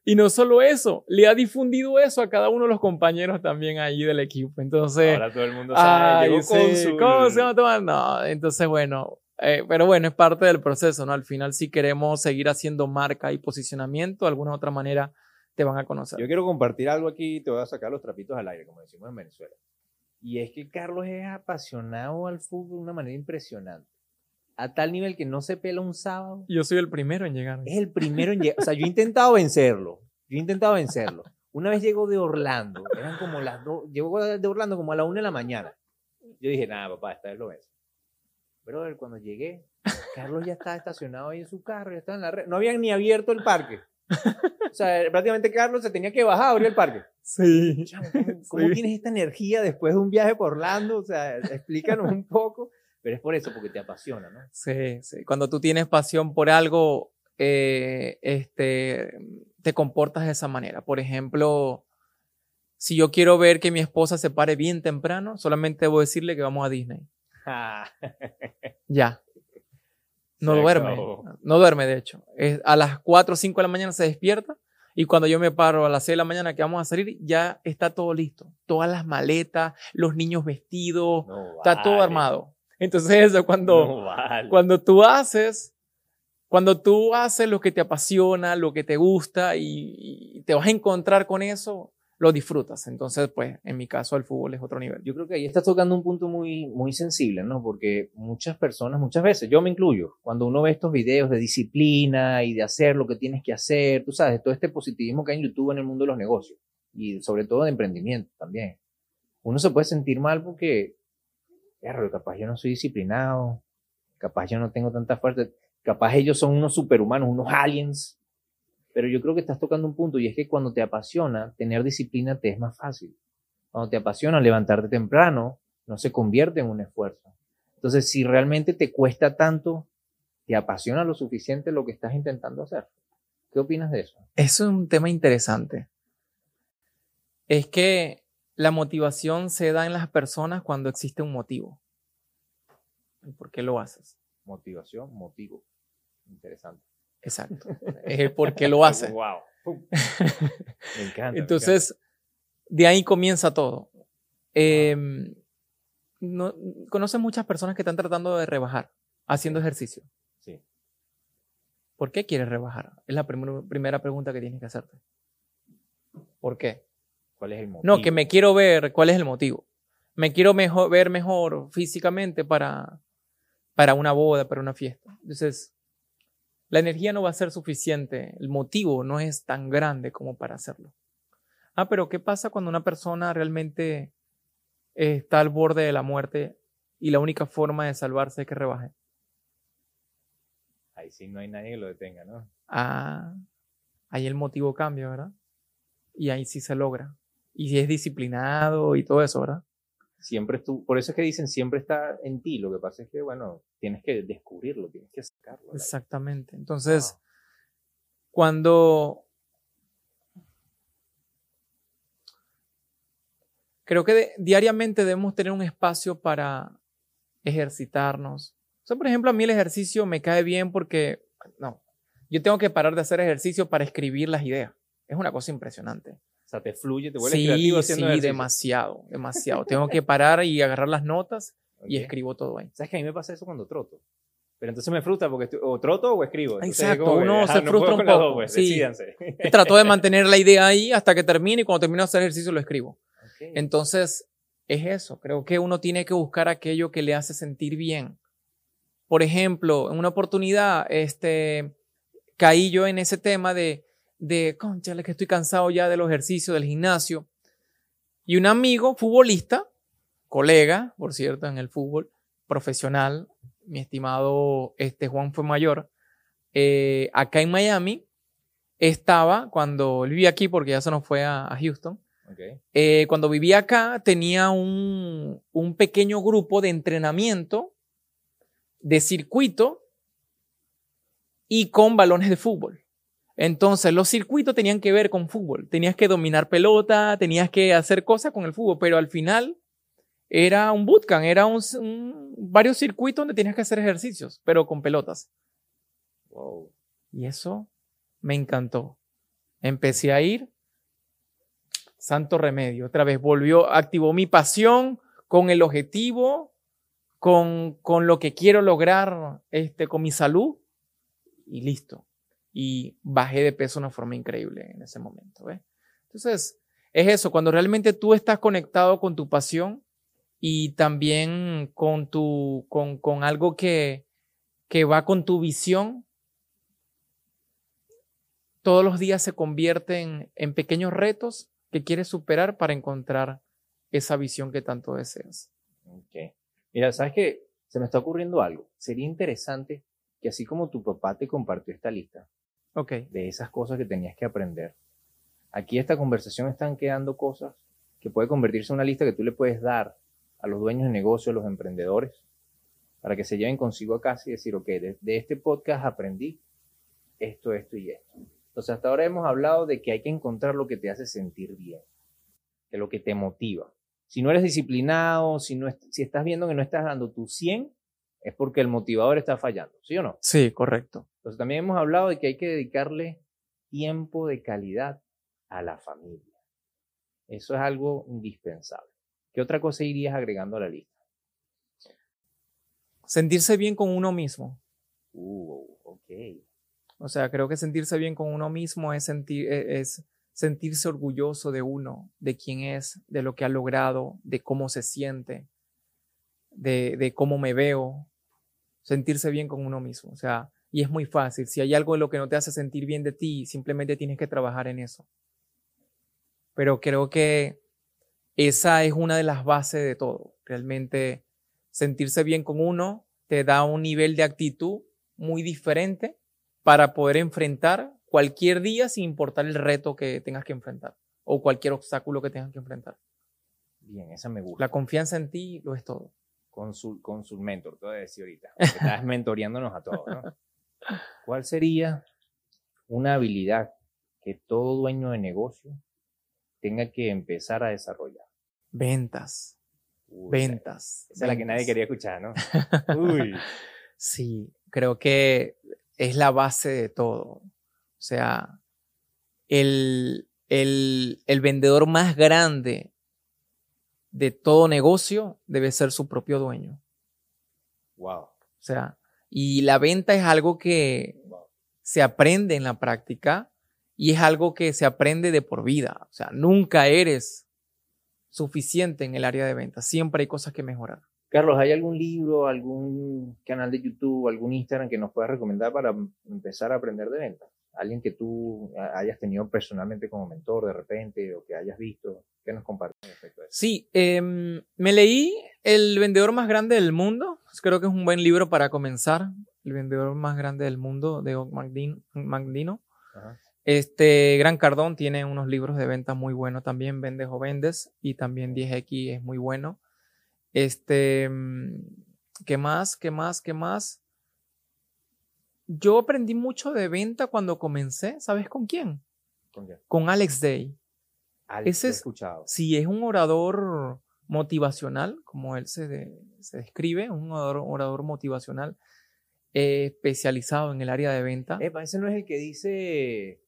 Y no solo eso, le ha difundido eso a cada uno de los compañeros también ahí del equipo. Entonces, Ahora todo el mundo sabe. ay, sí. ¿cómo se? No, entonces, bueno, eh, pero bueno, es parte del proceso, ¿no? Al final, si queremos seguir haciendo marca y posicionamiento, de alguna u otra manera te van a conocer. Yo quiero compartir algo aquí y te voy a sacar los trapitos al aire, como decimos en Venezuela. Y es que Carlos es apasionado al fútbol de una manera impresionante. A tal nivel que no se pela un sábado. Yo soy el primero en llegar. Es el primero en llegar. O sea, yo he intentado vencerlo. Yo he intentado vencerlo. Una vez llegó de Orlando. Eran como las dos. Llegó de Orlando como a la una de la mañana. Yo dije, nada, papá, esta vez lo ves. Pero cuando llegué, Carlos ya estaba estacionado ahí en su carro, ya estaba en la red. No habían ni abierto el parque. O sea, prácticamente Carlos se tenía que bajar a abrir el parque. Sí. ¿Cómo, cómo Sí. tienes esta energía después de un viaje por Orlando? O sea, explícanos un poco. Pero es por eso, porque te apasiona, ¿no? Sí, sí. Cuando tú tienes pasión por algo, eh, este, te comportas de esa manera. Por ejemplo, si yo quiero ver que mi esposa se pare bien temprano, solamente debo decirle que vamos a Disney. Ah, Ya. No Se duerme. acabó. No duerme, de hecho. Es- a las 4 o 5 de la mañana se despierta y cuando yo me paro a las 6 de la mañana que vamos a salir, ya está todo listo. Todas las maletas, los niños vestidos, no está todo vale, armado. Entonces eso cuando... No vale. cuando tú haces, cuando tú haces lo que te apasiona, lo que te gusta y, y te vas a encontrar con eso, lo disfrutas. Entonces, pues, en mi caso, el fútbol es otro nivel. Yo creo que ahí estás tocando un punto muy, muy sensible, ¿no? Porque muchas personas, muchas veces, yo me incluyo, cuando uno ve estos videos de disciplina y de hacer lo que tienes que hacer, tú sabes, todo este positivismo que hay en YouTube en el mundo de los negocios y sobre todo de emprendimiento también. Uno se puede sentir mal porque, claro, capaz yo no soy disciplinado, capaz yo no tengo tanta fuerza, capaz ellos son unos superhumanos, unos aliens, pero yo creo que estás tocando un punto y es que cuando te apasiona, tener disciplina te es más fácil. Cuando te apasiona levantarte temprano, no se convierte en un esfuerzo. Entonces, si realmente te cuesta tanto, te apasiona lo suficiente lo que estás intentando hacer. ¿Qué opinas de eso? Eso es un tema interesante. Es que la motivación se da en las personas cuando existe un motivo. ¿Y ¿Por qué lo haces? Motivación, motivo. Interesante. Exacto. Es el por qué lo haces. Wow. Me encanta. me Entonces, de ahí comienza todo. Eh, no, conoces muchas personas que están tratando de rebajar, haciendo ejercicio. encanta. Sí. ¿Por qué quieres rebajar? Es la primer- primera pregunta que tienes que hacerte. ¿Por qué? ¿Cuál es el motivo? No, que me quiero ver, ¿cuál es el motivo? Me quiero mejor, ver mejor físicamente para, para una boda, para una fiesta. Entonces, la energía no va a ser suficiente, el motivo no es tan grande como para hacerlo. Ah, pero ¿qué pasa cuando una persona realmente está al borde de la muerte y la única forma de salvarse es que rebaje? Ahí sí no hay nadie que lo detenga, ¿no? Ah, ahí el motivo cambia, ¿verdad? Y ahí sí se logra. Y si es disciplinado y todo eso, ¿verdad? Siempre tú, por eso es que dicen siempre está en ti. Lo que pasa es que, bueno, tienes que descubrirlo, tienes que sacarlo. Exactamente. Entonces, Wow. cuando creo que diariamente debemos tener un espacio para ejercitarnos. O sea, por ejemplo, a mí el ejercicio me cae bien porque, no, yo tengo que parar de hacer ejercicio para escribir las ideas. Es una cosa impresionante. O sea, te fluye, te vuelves creativo haciendo Sí, demasiado, demasiado. tengo que parar y agarrar las notas y escribo todo ahí. ¿Sabes que a mí me pasa eso cuando troto? Pero entonces me frustra porque o troto o escribo. Exacto, uno se frustra un poco. Pues, sí. Trato de mantener la idea ahí hasta que termine y cuando termino de hacer ejercicio lo escribo. Entonces, es eso. Creo que uno tiene que buscar aquello que le hace sentir bien. Por ejemplo, en una oportunidad, este, caí yo en ese tema de, de, conchale, que estoy cansado ya de los ejercicios, del gimnasio. Y un amigo futbolista, colega, por cierto, en el fútbol, profesional, mi estimado este, Juan fue mayor, eh, acá en Miami, estaba, cuando vivía aquí, porque ya se nos fue a, Houston, eh, cuando vivía acá tenía un, un pequeño grupo de entrenamiento de circuito y con balones de fútbol. Entonces, los circuitos tenían que ver con fútbol. Tenías que dominar pelota, tenías que hacer cosas con el fútbol, pero al final era un bootcamp, era un, varios circuitos donde tenías que hacer ejercicios, pero con pelotas. Wow. Y eso me encantó. Empecé a ir, santo remedio. Otra vez volvió, activó mi pasión con el objetivo, con, con lo que quiero lograr este, con mi salud y listo. Y bajé de peso de una forma increíble en ese momento. Entonces, es eso, cuando realmente tú estás conectado con tu pasión, y también con tu, con, con algo que, que va con tu visión, todos los días se convierten en pequeños retos que quieres superar para encontrar esa visión que tanto deseas. Okay. Mira, sabes que se me está ocurriendo algo. Sería interesante que así como tu papá te compartió esta lista okay. de esas cosas que tenías que aprender, aquí esta conversación están quedando cosas que puede convertirse en una lista que tú le puedes dar a los dueños de negocio, a los emprendedores, para que se lleven consigo a casa y decir, ok, de, este podcast aprendí esto, esto y esto. Entonces, hasta ahora hemos hablado de que hay que encontrar lo que te hace sentir bien, de lo que te motiva. Si no eres disciplinado, si, no si estás viendo que no estás dando tu 100, es porque el motivador está fallando, ¿sí o no? Sí, correcto. Entonces, también hemos hablado de que hay que dedicarle tiempo de calidad a la familia. Eso es algo indispensable. ¿Qué otra cosa irías agregando a la lista? Sentirse bien con uno mismo. Uh, ok. O sea, creo que sentirse bien con uno mismo es, sentir, e, es sentirse orgulloso de uno, de quién es, de lo que ha logrado, de cómo se siente, de, de cómo me veo. Sentirse bien con uno mismo. O sea, y es muy fácil. Si hay algo en lo que no te hace sentir bien de ti, simplemente tienes que trabajar en eso. Pero creo que esa es una de las bases de todo. Realmente sentirse bien con uno te da un nivel de actitud muy diferente para poder enfrentar cualquier día sin importar el reto que tengas que enfrentar o cualquier obstáculo que tengas que enfrentar. Bien, esa me gusta. La confianza en ti lo es todo. Con su, con su mentor, te voy a decir ahorita. Estás mentoreándonos a todos, ¿no? ¿Cuál sería una habilidad que todo dueño de negocio tenga que empezar a desarrollar? Ventas. ventas. Esa es la que nadie quería escuchar, ¿no? Uy. Sí, creo que es la base de todo. O sea, el, el, el vendedor más grande de todo negocio debe ser su propio dueño. Wow. O sea, y la venta es algo que se aprende en la práctica y es algo que se aprende de por vida. O sea, nunca eres suficiente en el área de ventas. Siempre hay cosas que mejorar. Carlos, ¿hay algún libro, algún canal de YouTube, algún Instagram que nos puedas recomendar para empezar a aprender de ventas? Alguien que tú hayas tenido personalmente como mentor de repente o que hayas visto, ¿qué nos compartes respecto a eso? Sí, em, me leí El vendedor más grande del mundo. Creo que es un buen libro para comenzar. El vendedor más grande del mundo de Magdino. Ajá. Este, Gran Cardón tiene unos libros de venta muy buenos también, Vendes o Vendes, y también 10X es muy bueno. Este, mm, ¿qué más? ¿Qué más? ¿Qué más? Yo aprendí mucho de venta cuando comencé, ¿sabes con quién? ¿Con, con Alex Day. Ese es, escuchado. Si es un orador motivacional, como él se, se describe, un orador, orador motivacional eh, especializado en el área de venta. Epa, ese no es el que dice,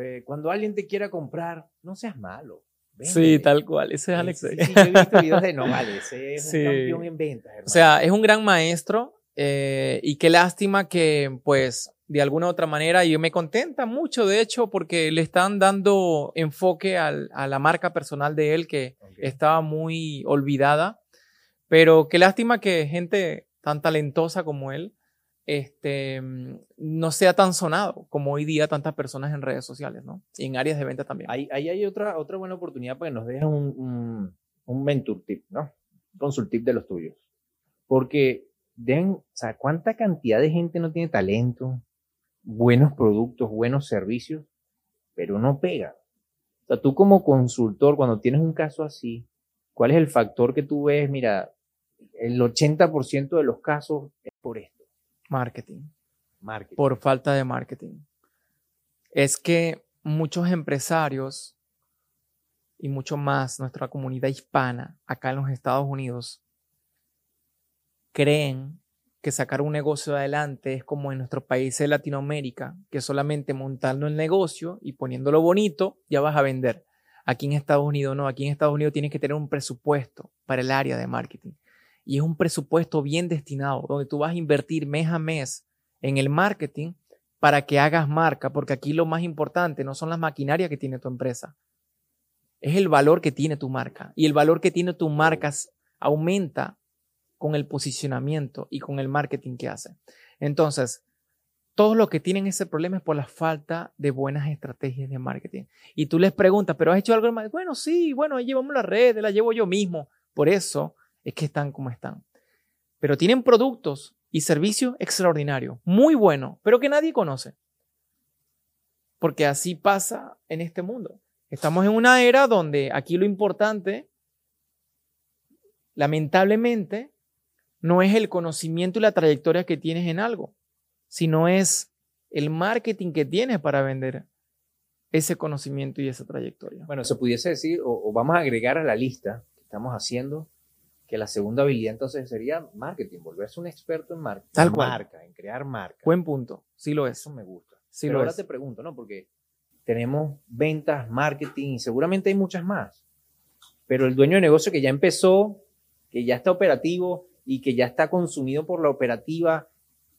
eh, cuando alguien te quiera comprar, no seas malo. Sí, tal cual. Ese es Alex. Sí, sí, yo he visto videos de no vale, ese es un campeón en ventas. O sea, es un gran maestro eh, y qué lástima que, pues, de alguna u otra manera, y me contenta mucho, de hecho, porque le están dando enfoque al, a la marca personal de él que estaba muy olvidada. Pero qué lástima que gente tan talentosa como él este, no sea tan sonado como hoy día tantas personas en redes sociales, ¿no? Y en áreas de venta también. Ahí, ahí hay otra, otra buena oportunidad para que nos dejen un, un, un mentor tip, ¿no? Un tip de los tuyos. Porque den, o sea, ¿cuánta cantidad de gente no tiene talento, buenos productos, buenos servicios, pero no pega? O sea, tú como consultor, cuando tienes un caso así, ¿cuál es el factor que tú ves? Mira, el 80% de los casos es por esto Marketing. Marketing. Por falta de marketing. Es que muchos empresarios y mucho más nuestra comunidad hispana acá en los Estados Unidos creen que sacar un negocio adelante es como en nuestros países de Latinoamérica, que solamente montando el negocio y poniéndolo bonito ya vas a vender. Aquí en Estados Unidos no, aquí en Estados Unidos tienes que tener un presupuesto para el área de marketing y es un presupuesto bien destinado, donde tú vas a invertir mes a mes en el marketing para que hagas marca, porque aquí lo más importante no son las maquinarias que tiene tu empresa, es el valor que tiene tu marca. Y el valor que tiene tu marca aumenta con el posicionamiento y con el marketing que hace. Entonces, todos los que tienen ese problema es por la falta de buenas estrategias de marketing. Y tú les preguntas, ¿pero has hecho algo más? Bueno, sí, bueno, llevamos la red, la llevo yo mismo. Por eso es que están como están. Pero tienen productos y servicios extraordinarios, muy buenos, pero que nadie conoce. Porque así pasa en este mundo. Estamos en una era donde aquí lo importante, lamentablemente, no es el conocimiento y la trayectoria que tienes en algo, sino es el marketing que tienes para vender ese conocimiento y esa trayectoria. Bueno, se pudiese decir, o, o vamos a agregar a la lista que estamos haciendo, que la segunda habilidad entonces sería marketing, volverse un experto en marketing. Tal en cual. marca, en crear marca. Buen punto, sí lo es. Eso me gusta. Sí Pero lo ahora es. te pregunto, ¿no? Porque tenemos ventas, marketing, y seguramente hay muchas más. Pero el dueño de negocio que ya empezó, que ya está operativo y que ya está consumido por la operativa,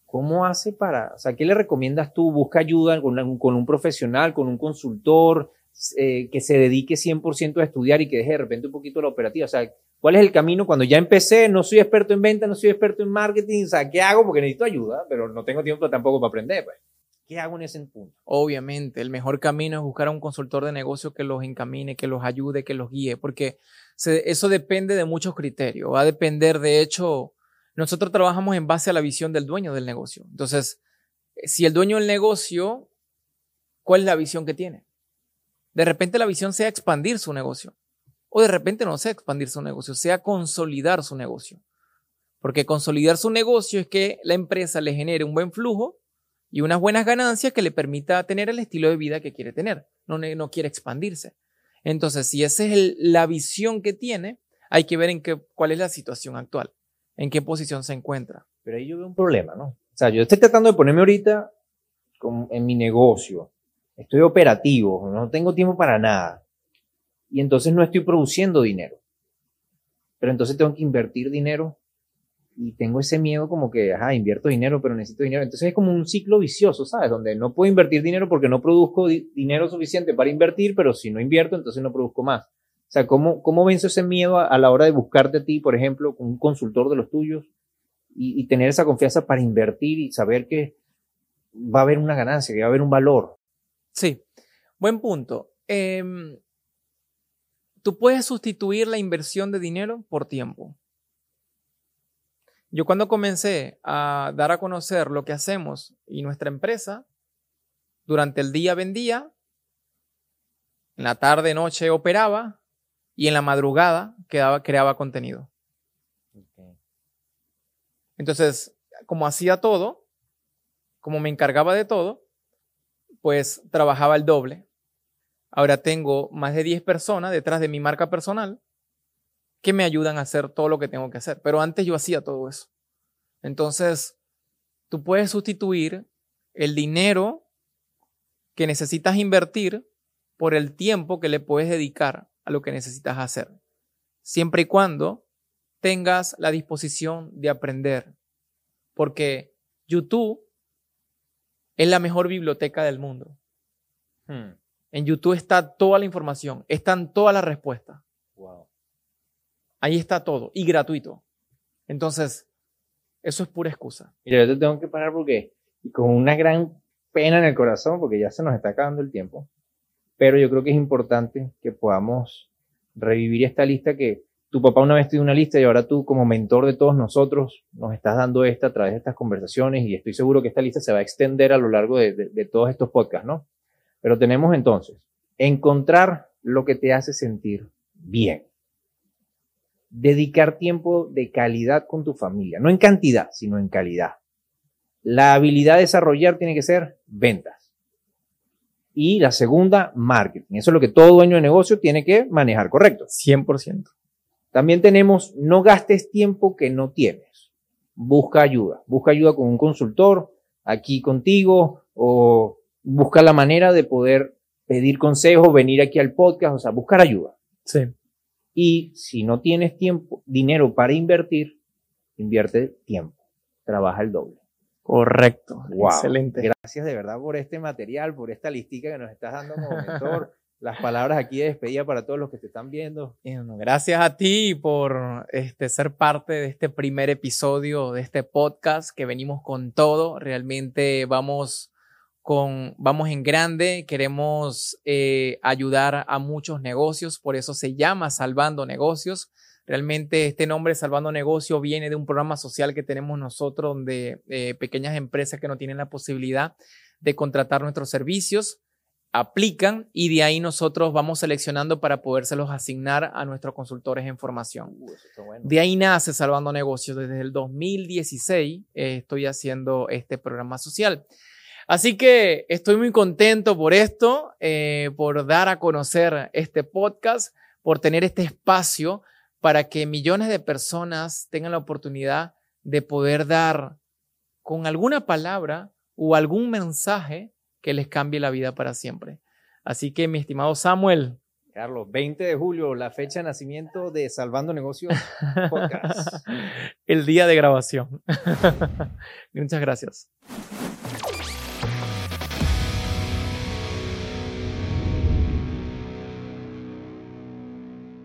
¿cómo hace para, o sea, qué le recomiendas tú? ¿Busca ayuda con, con un profesional, con un consultor, eh, que se dedique 100% a estudiar y que deje de repente un poquito la operativa? O sea, ¿cuál es el camino cuando ya empecé? No soy experto en venta, no soy experto en marketing, o sea, ¿qué hago? Porque necesito ayuda, pero no tengo tiempo tampoco para aprender, pues. ¿Qué hago en ese punto? Obviamente, el mejor camino es buscar a un consultor de negocio que los encamine, que los ayude, que los guíe, porque eso depende de muchos criterios. Va a depender, de hecho, nosotros trabajamos en base a la visión del dueño del negocio. Entonces, si el dueño del negocio, ¿cuál es la visión que tiene? De repente la visión sea expandir su negocio. O de repente no sea expandir su negocio, sea consolidar su negocio. Porque consolidar su negocio es que la empresa le genere un buen flujo y unas buenas ganancias que le permita tener el estilo de vida que quiere tener. No, no quiere expandirse. Entonces, si esa es la visión que tiene, hay que ver en qué, cuál es la situación actual, en qué posición se encuentra. Pero ahí yo veo un problema, ¿no? O sea, yo estoy tratando de ponerme ahorita en mi negocio. Estoy operativo, no tengo tiempo para nada. Y entonces no estoy produciendo dinero. Pero entonces tengo que invertir dinero y tengo ese miedo como que, ajá, invierto dinero, pero necesito dinero. Entonces es como un ciclo vicioso, ¿sabes? Donde no puedo invertir dinero porque no produzco di- dinero suficiente para invertir, pero si no invierto, entonces no produzco más. O sea, ¿cómo, cómo venzo ese miedo a, a la hora de buscarte a ti, por ejemplo, con un consultor de los tuyos y, y tener esa confianza para invertir y saber que va a haber una ganancia, que va a haber un valor? Sí, buen punto. Em, tú puedes sustituir la inversión de dinero por tiempo. Yo cuando comencé a dar a conocer lo que hacemos y nuestra empresa, durante el día vendía, en la tarde, noche operaba y en la madrugada quedaba, creaba contenido. Entonces, como hacía todo, como me encargaba de todo, pues trabajaba el doble. Ahora tengo más de 10 personas detrás de mi marca personal que me ayudan a hacer todo lo que tengo que hacer. Pero antes yo hacía todo eso. Entonces, tú puedes sustituir el dinero que necesitas invertir por el tiempo que le puedes dedicar a lo que necesitas hacer. Siempre y cuando tengas la disposición de aprender. Porque YouTube es la mejor biblioteca del mundo. Hmm. En YouTube está toda la información, están todas las respuestas. Ahí está todo y gratuito. Entonces, eso es pura excusa. Mira, yo te tengo que parar porque, con una gran pena en el corazón, porque ya se nos está acabando el tiempo, pero yo creo que es importante que podamos revivir esta lista que tu papá una vez te dio una lista y ahora tú como mentor de todos nosotros nos estás dando esta a través de estas conversaciones y estoy seguro que esta lista se va a extender a lo largo de, de todos estos podcasts, ¿no? Pero tenemos entonces, encontrar lo que te hace sentir bien. Dedicar tiempo de calidad con tu familia, no en cantidad, sino en calidad. La habilidad de desarrollar tiene que ser ventas. Y la segunda, marketing. Eso es lo que todo dueño de negocio tiene que manejar, ¿correcto? 100%. También tenemos, no gastes tiempo que no tienes. Busca ayuda. Busca ayuda con un consultor, aquí contigo, o busca la manera de poder pedir consejos, venir aquí al podcast, o sea, buscar ayuda. Sí. Y si no tienes tiempo, dinero para invertir, invierte tiempo. Trabaja el doble. Correcto. Excelente. Gracias de verdad por este material, por esta listica que nos estás dando como mentor. Las palabras aquí de despedida para todos los que te están viendo. Gracias a ti por este, ser parte de este primer episodio de este podcast que venimos con todo. Realmente vamos con, vamos en grande, queremos eh, ayudar a muchos negocios, por eso se llama Salvando Negocios. Realmente este nombre Salvando Negocios viene de un programa social que tenemos nosotros donde eh, pequeñas empresas que no tienen la posibilidad de contratar nuestros servicios aplican y de ahí nosotros vamos seleccionando para podérselos asignar a nuestros consultores en formación. Uh, de ahí nace Salvando Negocios. Desde el 2016 eh, estoy haciendo este programa social. Así que estoy muy contento por esto, eh, por dar a conocer este podcast, por tener este espacio para que millones de personas tengan la oportunidad de poder dar con alguna palabra o algún mensaje que les cambie la vida para siempre. Así que, mi estimado Samuel. Carlos, 20 de julio, la fecha de nacimiento de Salvando Negocios Podcast. El día de grabación. Muchas gracias.